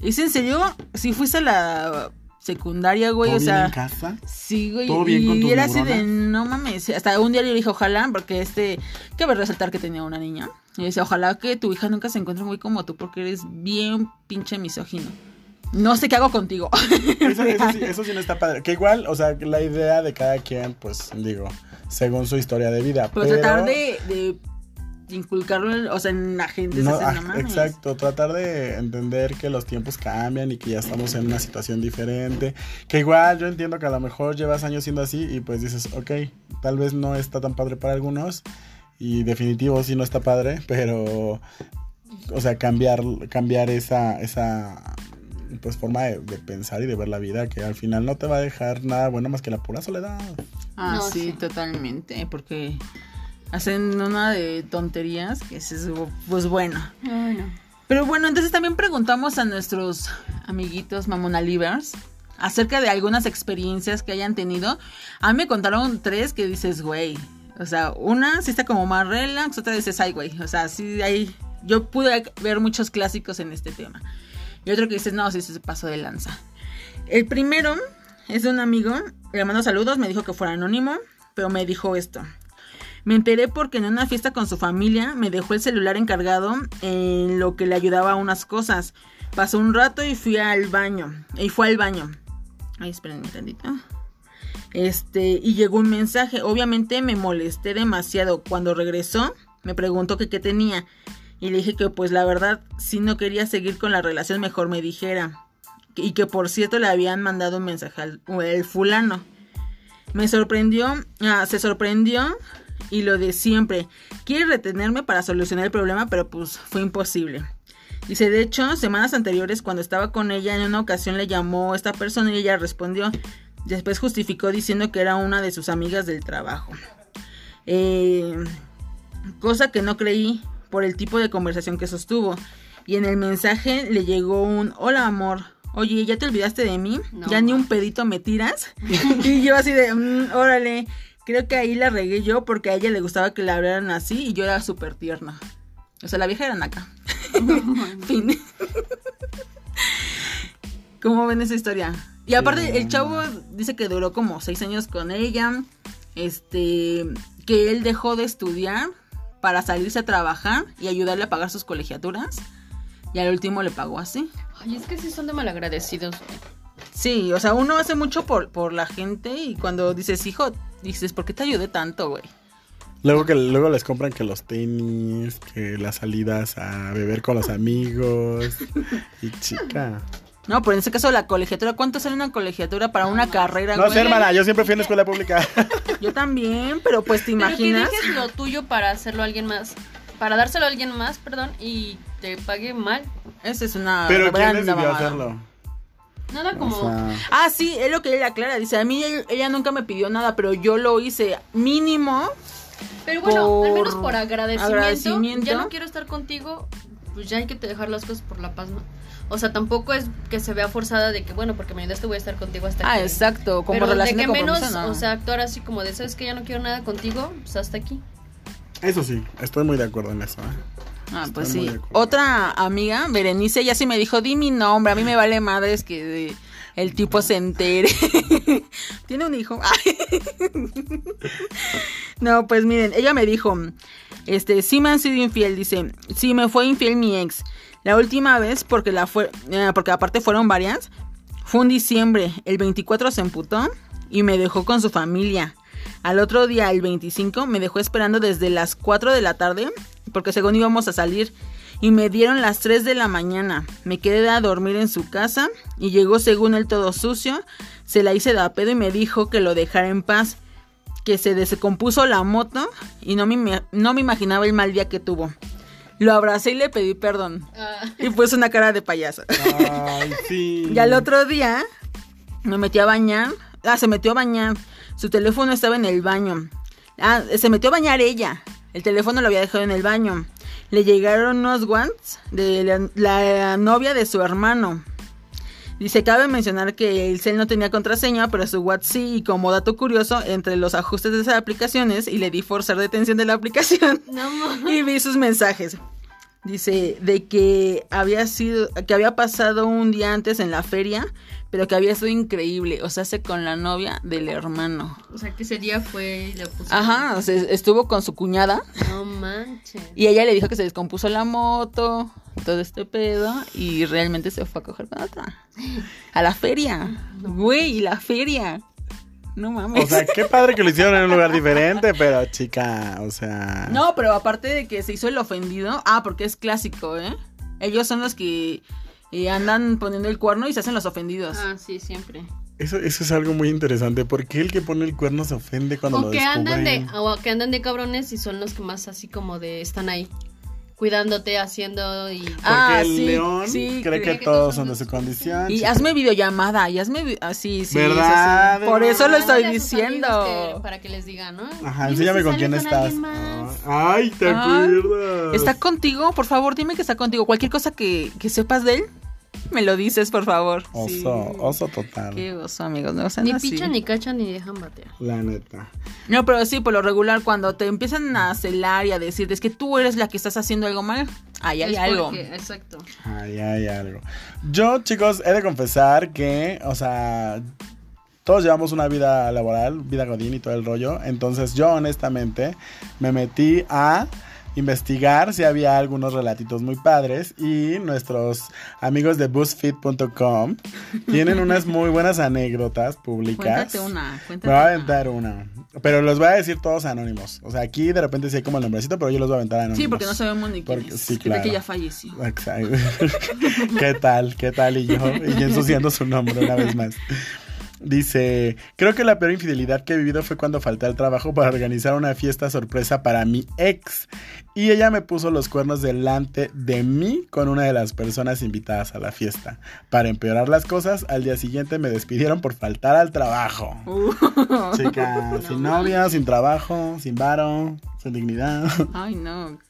¿es en serio? Si fuiste a la secundaria, güey, ¿Todo o bien sea... en casa? Sí, güey. ¿Todo bien y con tus era así de, no mames. Hasta un día le dije, ojalá, porque este, cabe resaltar que tenía una niña. Y decía, ojalá que tu hija nunca se encuentre muy como tú, porque eres bien pinche misógino. No sé qué hago contigo. Eso, eso sí, eso sí no está padre. Que igual, o sea, la idea de cada quien, pues digo, según su historia de vida. Pero, Pero, tratar de, de inculcarlo, o sea, en la gente. No, ah, no exacto, tratar de entender que los tiempos cambian y que ya estamos en una situación diferente. Que igual yo entiendo que a lo mejor llevas años siendo así y pues dices, ok, tal vez no está tan padre para algunos y definitivo sí no está padre, pero, o sea, cambiar, cambiar esa, esa pues forma de, de pensar y de ver la vida que al final no te va a dejar nada bueno más que la pura soledad. Ah, No, sí, sí. totalmente. Porque hacen una de tonterías que es, pues bueno. Pero bueno, entonces también preguntamos a nuestros amiguitos Mamonalivers acerca de algunas experiencias que hayan tenido. A mí me contaron tres que dices, güey. O sea, una sí está como más relax, otra dices, ay, güey. O sea, sí hay. Yo pude ver muchos clásicos en este tema. Y otro que dices, no, sí se pasó de lanza. El primero es de un amigo, le mando saludos, me dijo que fuera anónimo, pero me dijo esto. Me enteré porque en una fiesta con su familia me dejó el celular encargado en lo que le ayudaba a unas cosas. Pasó un rato y fui al baño. Y fue al baño. Ay, espérenme tantito. Este, y llegó un mensaje. Obviamente me molesté demasiado. Cuando regresó, me preguntó que qué tenía. Y le dije que pues la verdad, si no quería seguir con la relación, mejor me dijera. Y que por cierto le habían mandado un mensaje al el fulano. Me sorprendió, ah, se sorprendió y lo de siempre. Quiere retenerme para solucionar el problema, pero pues fue imposible. Dice, de hecho, semanas anteriores cuando estaba con ella en una ocasión le llamó esta persona y ella respondió. Después justificó diciendo que era una de sus amigas del trabajo. Eh, cosa que no creí por el tipo de conversación que sostuvo. Y en el mensaje le llegó un hola amor. Oye, ¿ya te olvidaste de mí? No, ¿Ya ni un pedito me tiras? y yo así de, "Mm, órale, creo que ahí la regué yo porque a ella le gustaba que la hablaran así y yo era súper tierna. O sea, la vieja era naca. fin. ¿Cómo ven esa historia? Y aparte, el chavo dice que duró como seis años con ella. Este, que él dejó de estudiar para salirse a trabajar y ayudarle a pagar sus colegiaturas. Y al último le pagó así. Ay, es que sí son de malagradecidos. güey. Sí, o sea, uno hace mucho por, por la gente y cuando dices, hijo, dices, ¿por qué te ayudé tanto, güey? Luego que luego les compran que los tenis, que las salidas a beber con los amigos. Y chica. No, pero en ese caso la colegiatura, ¿cuánto sale una colegiatura para una carrera, No güey? sé, hermana, yo siempre fui en escuela pública. Yo también, pero pues te Pero que imaginas. dejes lo tuyo para hacerlo a alguien más. Para dárselo a alguien más, perdón, y te pague mal. Esa es una Pero ¿quién decidió mamada. hacerlo? Nada como. O sea, Ah, sí, es lo que ella aclara. Dice, a mí ella, nunca me pidió nada, pero yo lo hice mínimo. Pero bueno, al menos por por agradecimiento, agradecimiento. Ya no quiero estar contigo, pues ya hay que te dejar las cosas por la paz, ¿no? O sea, tampoco es que se vea forzada de que, bueno, porque me ayudaste voy a estar contigo hasta Ah, que... exacto, como Pero de relación de, que menos, no. o sea, actuar así como de, ¿sabes que Ya no quiero nada contigo, pues hasta aquí. eso sí, estoy muy de acuerdo en eso. ¿eh? Ah, pues Estoy sí. Otra amiga, Berenice, ya sí me dijo, di mi nombre, a mí me vale madres que el tipo se entere. Tiene un hijo. no, pues miren, ella me dijo, este, sí me han sido infiel, dice, sí me fue infiel mi ex. La última vez, porque la fue, eh, porque aparte fueron varias, fue un diciembre, el 24 se emputó y me dejó con su familia. Al otro día, el 25, me dejó esperando desde las 4 de la tarde, porque según íbamos a salir, y me dieron las 3 de la mañana. Me quedé a dormir en su casa y llegó según él todo sucio, Se la hice de pedo y me dijo que lo dejara en paz, que se descompuso la moto y no me, no me imaginaba el mal día que tuvo. Lo abracé y le pedí perdón. Ah. Y puso una cara de payaso. Ay, sí. Y al otro día me metí a bañar. Ah, se metió a bañar. Su teléfono estaba en el baño. Ah, se metió a bañar ella. El teléfono lo había dejado en el baño. Le llegaron unos guantes de la, la novia de su hermano. Dice, cabe mencionar que el cel no tenía contraseña, pero su WhatsApp sí, y como dato curioso, entre los ajustes de esas aplicaciones, y le di forzar detención de la aplicación, No y vi sus mensajes. Dice, de que había sido, que había pasado un día antes en la feria, pero que había sido increíble, o sea, se con la novia del hermano. O sea, que ese día fue y le puso. Ajá, o sea, estuvo con su cuñada, No manches. y ella le dijo que se descompuso la moto, todo este pedo, y realmente se fue a coger con otra. A la feria. Güey, la feria. No mames. O sea, qué padre que lo hicieron en un lugar diferente, pero chica, o sea. No, pero aparte de que se hizo el ofendido, ah, porque es clásico, ¿eh? Ellos son los que eh, andan poniendo el cuerno y se hacen los ofendidos. Ah, sí, siempre. Eso, eso es algo muy interesante. ¿Por qué el que pone el cuerno se ofende cuando O lo que andan de, descubren? o que andan de cabrones y son los que más así como de están ahí cuidándote, haciendo y Porque Ah, el sí, león sí, cree que que todos son de su condición. Y chica. hazme videollamada, y hazme... vi- Así, sí, ¿Verdad? eso. Por eso lo estoy diciendo. que- para que les diga, ¿no? Ajá, enséñame con quién estás. más. Ah, Ay, ¿te Ah, acuerdas? ¿Está contigo? Por favor, dime que está contigo. Cualquier cosa que, que sepas de él, me lo dices, por favor. Oso, Sí. oso total. Qué oso, amigos. No Ni así. pichan, ni cachan, ni dejan batear. La neta. No, pero sí, por lo regular, cuando te empiezan a celar y a decirte es que tú eres la que estás haciendo algo mal, ahí hay Es algo. porque- exacto. Ay, hay algo. Yo, chicos, he de confesar que, o sea, todos llevamos una vida laboral, vida godín y todo el rollo. Entonces, yo honestamente me metí a investigar si había algunos relatitos muy padres y nuestros amigos de BuzzFeed.com tienen unas muy buenas anécdotas públicas. Cuéntate una, Me cuéntate voy a aventar una. Pero los voy a decir todos anónimos. O sea, aquí de repente sí hay como el nombrecito, pero yo los voy a aventar anónimos. Sí, porque no sabemos ni quién Porque- es. sí, ve que claro. ya falleció. Exacto. ¿Qué tal? ¿Qué tal? Y yo, y yo ensuciando su nombre una vez más. Dice, creo que la peor infidelidad que he vivido fue cuando falté al trabajo para organizar una fiesta sorpresa para mi ex. Y ella me puso los cuernos delante de mí con una de las personas invitadas a la fiesta. Para empeorar las cosas, al día siguiente me despidieron por faltar al trabajo. Uh. Chica, sin novia, sin trabajo, sin varo, sin dignidad. Ay, no.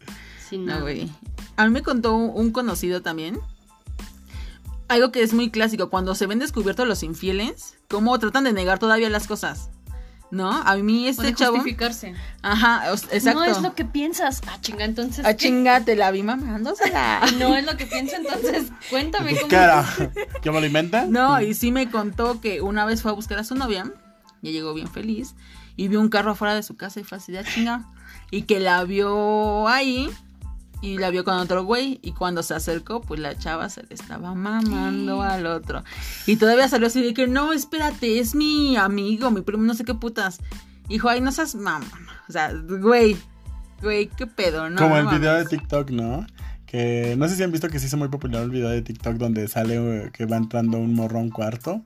Sí, No, güey. A mí me contó un conocido también. Algo que es muy clásico, cuando se ven descubiertos los infieles, cómo tratan de negar todavía las cosas. ¿No? A mí O este de chavo. justificarse. Ajá, exacto. No es lo que piensas. Ah, chinga, entonces. Ah, chinga, te la vi mamándosela. No es lo que pienso, entonces cuéntame Pues, cómo. ¿Qué era? ¿Qué me lo inventa? No, y sí me contó que una vez fue a buscar a su novia, ya llegó bien feliz, y vio un carro afuera de su casa y fue así de "Ah, chinga. Y que la vio ahí, y la vio con otro güey, y cuando se acercó, pues la chava se le estaba mamando al otro. Y todavía salió así de que, no, espérate, es mi amigo, mi primo, no sé qué putas. Dijo, ay, no seas mamá. O sea, güey, güey, qué pedo, ¿no? Como el video de. TikTok, ¿no? Que no sé si han visto que se hizo muy popular el video de TikTok donde sale eh, que va entrando un morro a un cuarto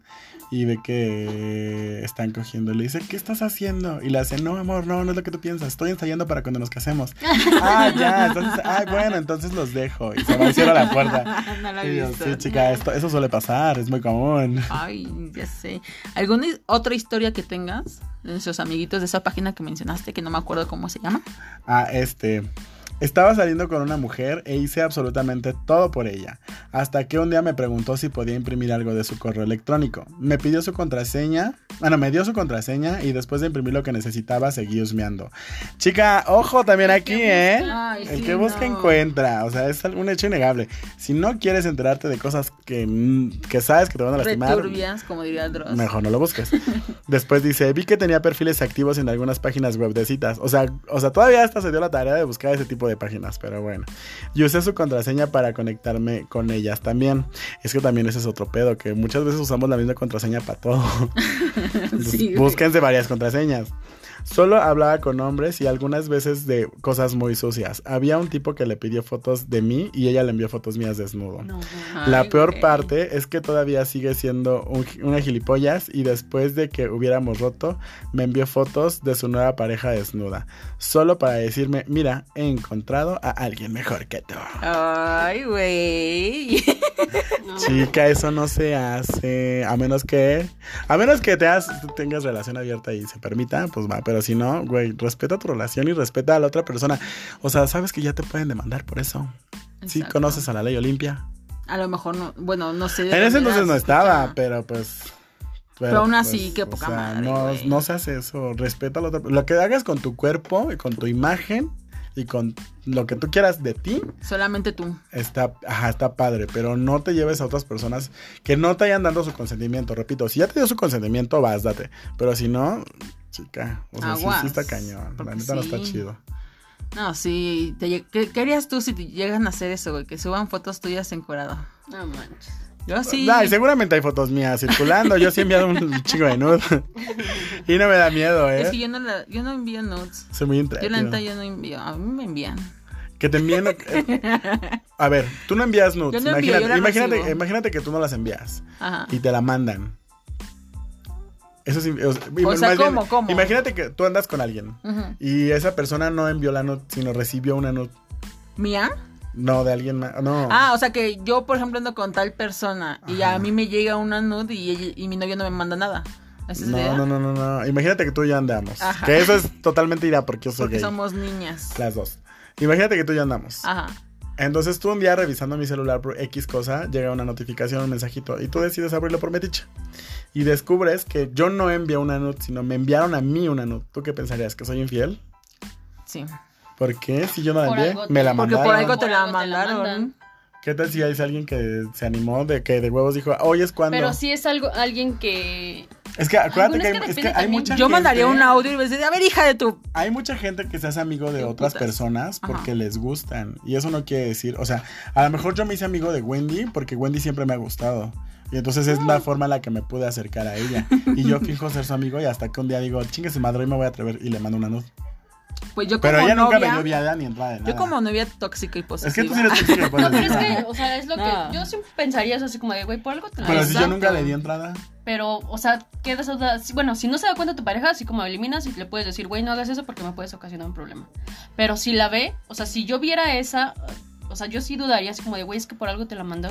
y ve que están cogiendo. Le dice, ¿qué estás haciendo? Y le hace, no, amor, no, no es lo que tú piensas. Estoy ensayando para cuando nos casemos. ah, ya. Entonces, ah, bueno, entonces los dejo. Y se va y cierra la puerta. no lo he Y yo, visto. sí, chica, esto, eso suele pasar, es muy común. Ay, ya sé. ¿Alguna otra historia que tengas de nuestros amiguitos de esa página que mencionaste, que no me acuerdo cómo se llama? Ah, este. Estaba saliendo con una mujer e hice absolutamente todo por ella, hasta que un día me preguntó si podía imprimir algo de su correo electrónico. Me pidió su contraseña, bueno, me dio su contraseña y después de imprimir lo que necesitaba seguí husmeando. Chica, ojo también aquí, ¿eh? Ay, El sí, que busca no. encuentra, o sea, es un hecho innegable. Si no quieres enterarte de cosas que, que sabes que te van a lastimar, Returbias, como diría Dross. Mejor no lo busques. Después dice, vi que tenía perfiles activos en algunas páginas web de citas. O sea, o sea, todavía hasta se dio la tarea de buscar ese tipo de páginas, pero bueno. Y usé su contraseña para conectarme con ellas también. Es que también ese es otro pedo, que muchas veces usamos la misma contraseña para todo. Entonces, Sí, búsquense varias contraseñas. Solo hablaba con hombres y algunas veces de cosas muy sucias. Había un tipo que le pidió fotos de mí y ella le envió fotos mías desnudo. No, no. La Ay, peor parte es que todavía sigue siendo un, una gilipollas y después de que hubiéramos roto, me envió fotos de su nueva pareja desnuda. Solo para decirme, mira, he encontrado a alguien mejor que tú. Ay, güey. No. Chica, eso no se hace. A menos que. A menos que te has- tengas relación abierta y se permita, pues va. Pero si no, güey, respeta tu relación y respeta a la otra persona. O sea, sabes que ya te pueden demandar por eso. Sí, Exacto. conoces a la ley Olimpia. A lo mejor no, bueno, no sé. En ese entonces no estaba, escucha. pero pues. Pero aún así, pues, qué o poca sea, madre, No, no se hace eso. Respeta a la otra Lo que hagas con tu cuerpo y con tu imagen y con lo que tú quieras de ti, Solamente tú. Está, ajá, está padre, pero no te lleves a otras personas que no te hayan dado su consentimiento. Repito, si ya te dio su consentimiento, vas, date. Pero si no, chica, o sea, sí, Aguas, sí está cañón. La neta no está chido. No, sí. te ¿qué, qué harías tú si te llegan a hacer eso, güey? Que suban fotos tuyas encuerado. No manches. Yo sí. Ay, seguramente hay fotos mías circulando. Yo sí he enviado un chingo de nudes. y no me da miedo, ¿eh? Es que yo no, la- yo no envío nudes. Soy muy Yo intrépido. la neta yo no envío. A mí me envían. Que te envíen. eh, A ver, tú no envías nudes. Yo no envío, imagínate, yo la imagínate, imagínate que tú no las envías Ajá. y te la mandan. Eso sí. O sea, O sea, bien, ¿cómo, cómo? Imagínate que tú andas con alguien. Y esa persona no envió la nut, sino recibió una nut. ¿Mía? No, de alguien más. No. Ah, o sea que yo, por ejemplo, ando con tal persona y a mí me llega una nude y, mi novio no me manda nada. ¿Esa idea? no, no, no, no, no. Imagínate que tú y yo andamos. Ajá. Que eso es totalmente irá porque yo soy Porque gay. somos niñas. Las dos. Imagínate que tú y yo andamos. Ajá. Entonces tú un día revisando mi celular por X cosa, llega una notificación, un mensajito, y tú decides abrirlo por metiche. Y descubres que yo no envié una nut, sino me enviaron a mí una nut. ¿Tú qué pensarías? ¿Que soy infiel? Sí. ¿Por qué? Si yo no la envié, me la Porque mandaron. por algo te Por la algo te la mandaron. ¿Qué tal si hay alguien que se animó de que de huevos dijo, hoy es cuando? Pero sí es algo, alguien que. Es que acuérdate que, hay, que es que hay mucha Yo gente- mandaría un audio y me diría, a ver, hija de tu... Hay mucha gente que se hace amigo de otras putas. personas porque Ajá. les gustan. Y eso no quiere decir, o sea, a lo mejor yo me hice amigo de Wendy porque Wendy siempre me ha gustado. Y entonces es la forma en la que me pude acercar a ella. Y yo fijo ser su amigo y hasta que un día digo, chingue su madre, hoy me voy a atrever y le mando una nut. Pues yo como Pero ella nunca me novia... dio viada ni entrada de nada. yo como novia tóxica y posesiva. Es que tú sí eres tóxica y No, pero es que, o sea, es lo que. No. Yo siempre pensaría eso así como de, güey, por algo te la Pero si yo nunca le di entrada. Pero, o sea, quedas Bueno, si no se da cuenta tu pareja, así como eliminas y le puedes decir, güey, no hagas eso porque me puedes ocasionar un problema. Pero si la ve, o sea, si yo viera esa, o sea, yo sí dudaría así como de, güey, es que por algo te la mandó.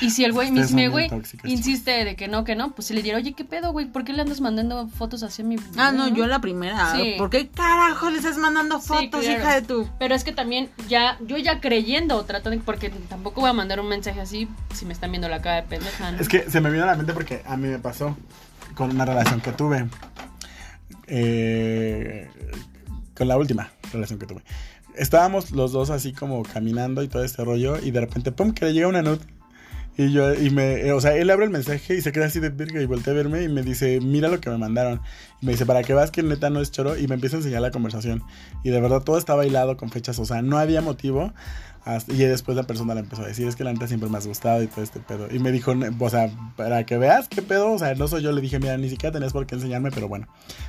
Y si el güey, mi güey, tóxicas, insiste de que no, que no, pues si le diría, oye, ¿qué pedo, güey? ¿Por qué le andas mandando fotos así a mi Ah, no, yo la primera. Sí. ¿Por qué carajo le estás mandando Sí, fotos, claro. hija de tu...? Pero es que también ya, yo ya creyendo, tratando, porque tampoco voy a mandar un mensaje así si me están viendo la cara de pendeja, ¿no? Es que se me vino a la mente porque a mí me pasó con una relación que tuve. Eh, con la última relación que tuve. Estábamos los dos así como caminando y todo este rollo y de repente, pum, que le llega una nut. Y yo, y me, eh, o sea, él abre el mensaje y se queda así de verga y voltea a verme y me dice, mira lo que me mandaron. Y me dice, para que veas que neta no es choro. Y me empieza a enseñar la conversación. Y de verdad todo estaba bailado con fechas, o sea, no había motivo. Hasta- y después la persona le empezó a decir, es que la neta siempre me has gustado y todo este pedo. Y me dijo, o sea, para que veas qué pedo, o sea, no soy yo. Le dije, mira, ni siquiera tenés por qué enseñarme, pero bueno.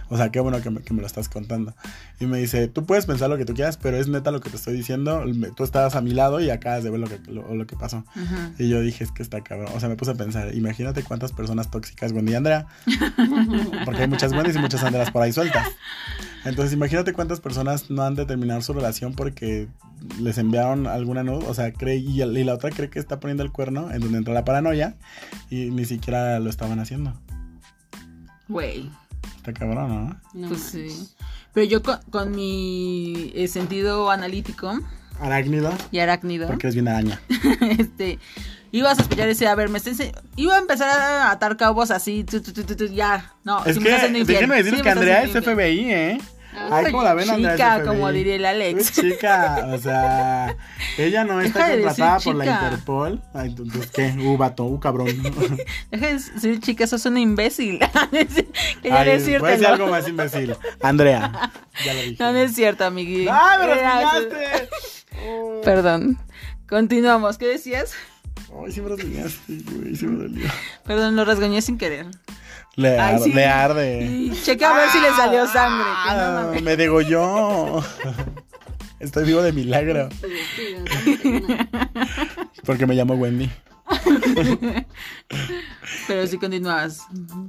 O sea, qué bueno que me, que me lo estás contando. Y me dice, tú puedes pensar lo que tú quieras, pero es neta lo que te estoy diciendo. Me- Tú estabas a mi lado y acabas de ver lo que, lo, lo que pasó. Y yo dije, es que está cabrón. O sea, me puse a pensar, imagínate cuántas personas tóxicas, Wendy y Andrea. Porque hay muchas Wendys y muchas Andreas por ahí sueltas. Entonces, imagínate cuántas personas no han de terminar su relación porque les enviaron alguna nud. O sea, cree, y, y la otra cree que está poniendo el cuerno, en donde entra la paranoia, y ni siquiera lo estaban haciendo. Güey, Está cabrón, ¿no? No pues sí. Pero yo con, con mi eh, sentido analítico Arácnido, y arácnido, porque eres bien araña. este, iba a sospechar ese, a ver, me ense- Iba a empezar a atar cabos así, tu, tu, tu, ya. No, es me que, estás haciendo infiel. déjenme decirles Sí que me Andrea es. FBI, ¿eh? Ah, Ay, ¿cómo la ven, Andrea? chica, como diría el Alex. Chica, o sea, ella no está contratada por la. Interpol. Ay, entonces, ¿qué? Uh, vato, uh, cabrón. Deja de decir, chica, sos una imbécil. Quería Ay, decírtelo. voy a decir algo más imbécil. Andrea, ya lo dije. No, no es cierto, amigui. ¡Ay, me Era- rasguñaste! Oh. Perdón. Continuamos. ¿Qué decías? Ay, sí me rasguñaste, güey, sí me dolió. Perdón, lo rasguñé sin querer. Le, Ay, ar- sí. le arde. Y checa a ver si le salió sangre. no Ah, mames. me degolló. Estoy vivo de milagro. Porque me llamo Wendy. Pero sí continuabas.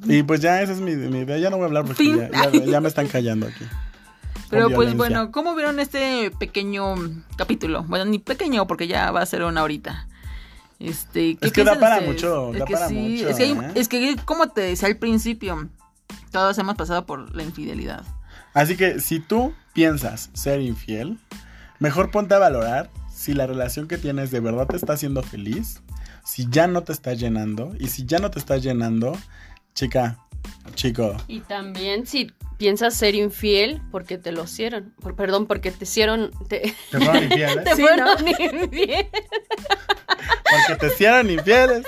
Y pues ya esa es mi, mi idea. Ya no voy a hablar porque ya, ya- ya me están callando aquí. Pero pues bueno, ¿cómo vieron este pequeño capítulo? Bueno, ni pequeño porque ya va a ser una horita. Este, ¿qué Es que da para mucho, Es da que para sí, mucho, Es que, hay- ¿eh? es que, como te decía al principio, todos hemos pasado por la infidelidad. Así que si tú piensas ser infiel, mejor ponte a valorar si la relación que tienes de verdad te está haciendo feliz, si ya no te está llenando, y si ya no te está llenando, chica, chico, Y también si piensas ser infiel porque te lo hicieron. Por- perdón, porque te hicieron. Te, te fueron infieles. te Sí, fueron infiel. Porque te hicieron infieles.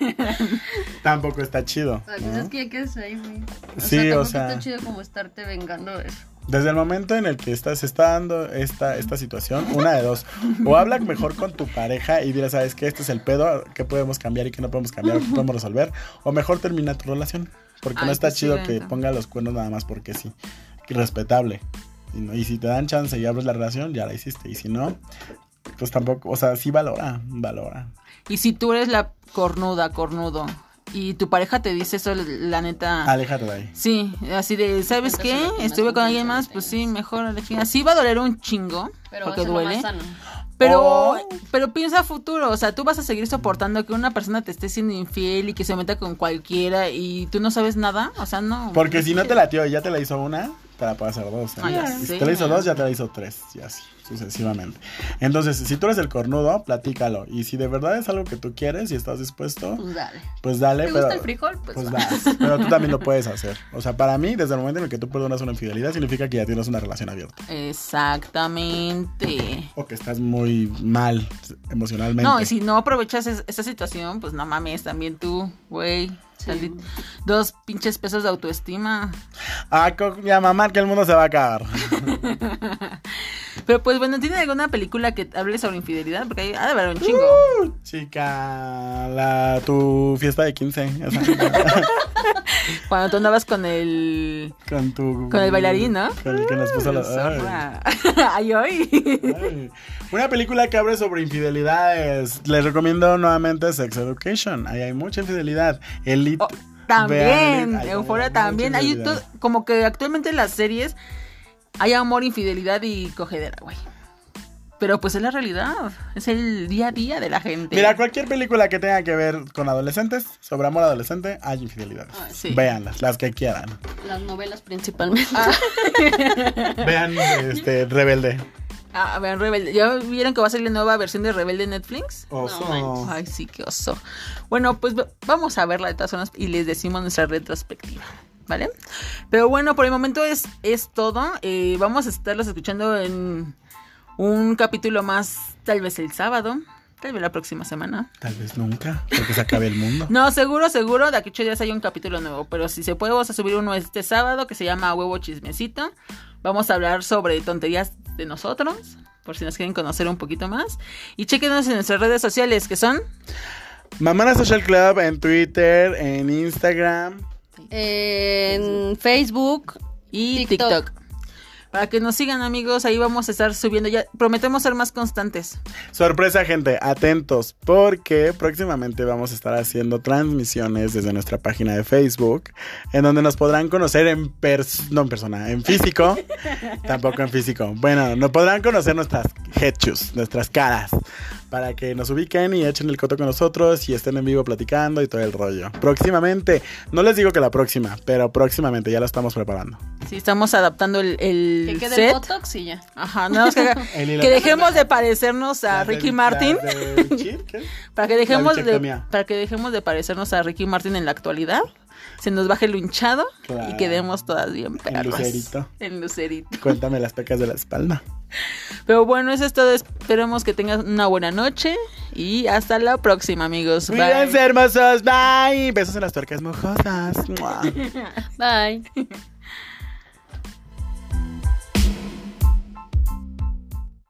Tampoco está chido. Ay, ¿no? pues es que ya quedas ahí, güey. O Sí, sea, o tampoco sea- está chido como estarte vengando de eso. Desde el momento en el que está, se está dando esta, esta situación, una de dos. O habla mejor con tu pareja y dile, ¿sabes qué? Este es el pedo, ¿qué podemos cambiar y qué no podemos cambiar? ¿Qué podemos resolver? O mejor termina tu relación. Porque no está chido que ponga los cuernos nada más porque sí. Respetable. Y, no- y si te dan chance y abres la relación, ya la hiciste. Y si no, pues tampoco, o sea, sí valora, valora. Y si tú eres la cornuda, cornudo, y tu pareja te dice eso, la neta... Aléjate de ahí. Sí, así de, ¿sabes Entonces, qué? Estuve con alguien más, pues sí, mejor a la chingada. Sí va a doler un chingo, Pero porque duele. más sano. Pero, Oh. pero piensa a futuro, o sea, tú vas a seguir soportando que una persona te esté siendo infiel y que se meta con cualquiera y tú no sabes nada, o sea, no. Porque si no te la y ya te la hizo una, te la puede hacer dos. ¿eh? Ah, ya si te la hizo dos, ya te la hizo tres. Y así, sucesivamente. Entonces, si tú eres el cornudo, platícalo. Y si de verdad es algo que tú quieres y estás dispuesto, Pues dale. pues dale. ¿Te pero, gusta el frijol? Pues, Pues va. vas. Pero tú también lo puedes hacer. O sea, para mí, desde el momento en el que tú perdonas una infidelidad, significa que ya tienes una relación abierta. Exactamente. O que estás muy mal emocionalmente. No, y si no aprovechas es- esa situación, pues no mames, también tú, güey. Dos pinches pesos de autoestima. Ah, ya mamá, que el mundo se va a acabar. Pero pues bueno, ¿tiene alguna película que hable sobre infidelidad? Porque hay, ha de haber un chingo. Chica, la, tu fiesta de 15. esa. Cuando tú andabas con el... con tu. Con el bailarín, ¿no? Con el que nos puso la. ay. Ay. Una película que abre sobre infidelidades. Les recomiendo nuevamente Sex Education. Ahí hay mucha infidelidad. Elite. Oh, también, vean, Euforia también. Hay to- como que actualmente en las series hay amor, infidelidad y cogedera, güey. Pero pues es la realidad, es el día a día de la gente. Mira, cualquier película que tenga que ver con adolescentes, sobre amor adolescente, hay infidelidades. Ah, sí. Véanlas, las que quieran. Las novelas principalmente. Ah. Vean este Rebelde. Ah, vean, Rebelde. ¿Ya vieron que va a salir la nueva versión de Rebelde en Netflix? Oso. Ay, sí, qué oso. Bueno, pues vamos a verla de todas formas y les decimos nuestra retrospectiva. ¿Vale? Pero bueno, por el momento es, es todo. Eh, vamos a estarlos escuchando en un capítulo más, tal vez el sábado, tal vez la próxima semana. Tal vez nunca, porque se acabe el mundo. No, seguro, seguro, de aquí ocho días hay un capítulo nuevo. Pero si se puede, vamos a subir uno este sábado que se llama Huevo Chismecito. Vamos a hablar sobre tonterías de nosotros, por si nos quieren conocer un poquito más. Y chequenos en nuestras redes sociales, que son... Mamana Social Club en Twitter, en Instagram. En Facebook. y TikTok. TikTok. Para que nos sigan amigos, ahí vamos a estar subiendo. Ya prometemos ser más constantes. Sorpresa, gente, atentos, porque próximamente vamos a estar haciendo transmisiones desde nuestra página de Facebook, en donde nos podrán conocer en pers no en persona, en físico, tampoco en físico. Bueno, nos podrán conocer nuestras headshots, nuestras caras, para que nos ubiquen y echen el coto con nosotros y estén en vivo platicando y todo el rollo. Próximamente, no les digo que la próxima, pero próximamente ya lo estamos preparando. Sí, estamos adaptando el, el Que quede set. el Botox y ya. Ajá, que, El dejemos de parecernos a Ricky Martin. Para que dejemos de, para que dejemos de parecernos a Ricky Martin en la actualidad. Se nos baje lo hinchado Claro. y quedemos todas bien perras. lucerito. En lucerito. Cuéntame las pecas de la espalda. Pero bueno, eso es todo. Esperemos que tengan una buena noche. Y hasta la próxima, amigos. Cuídense, hermosos. Bye. Besos en las tuercas mojosas. Bye.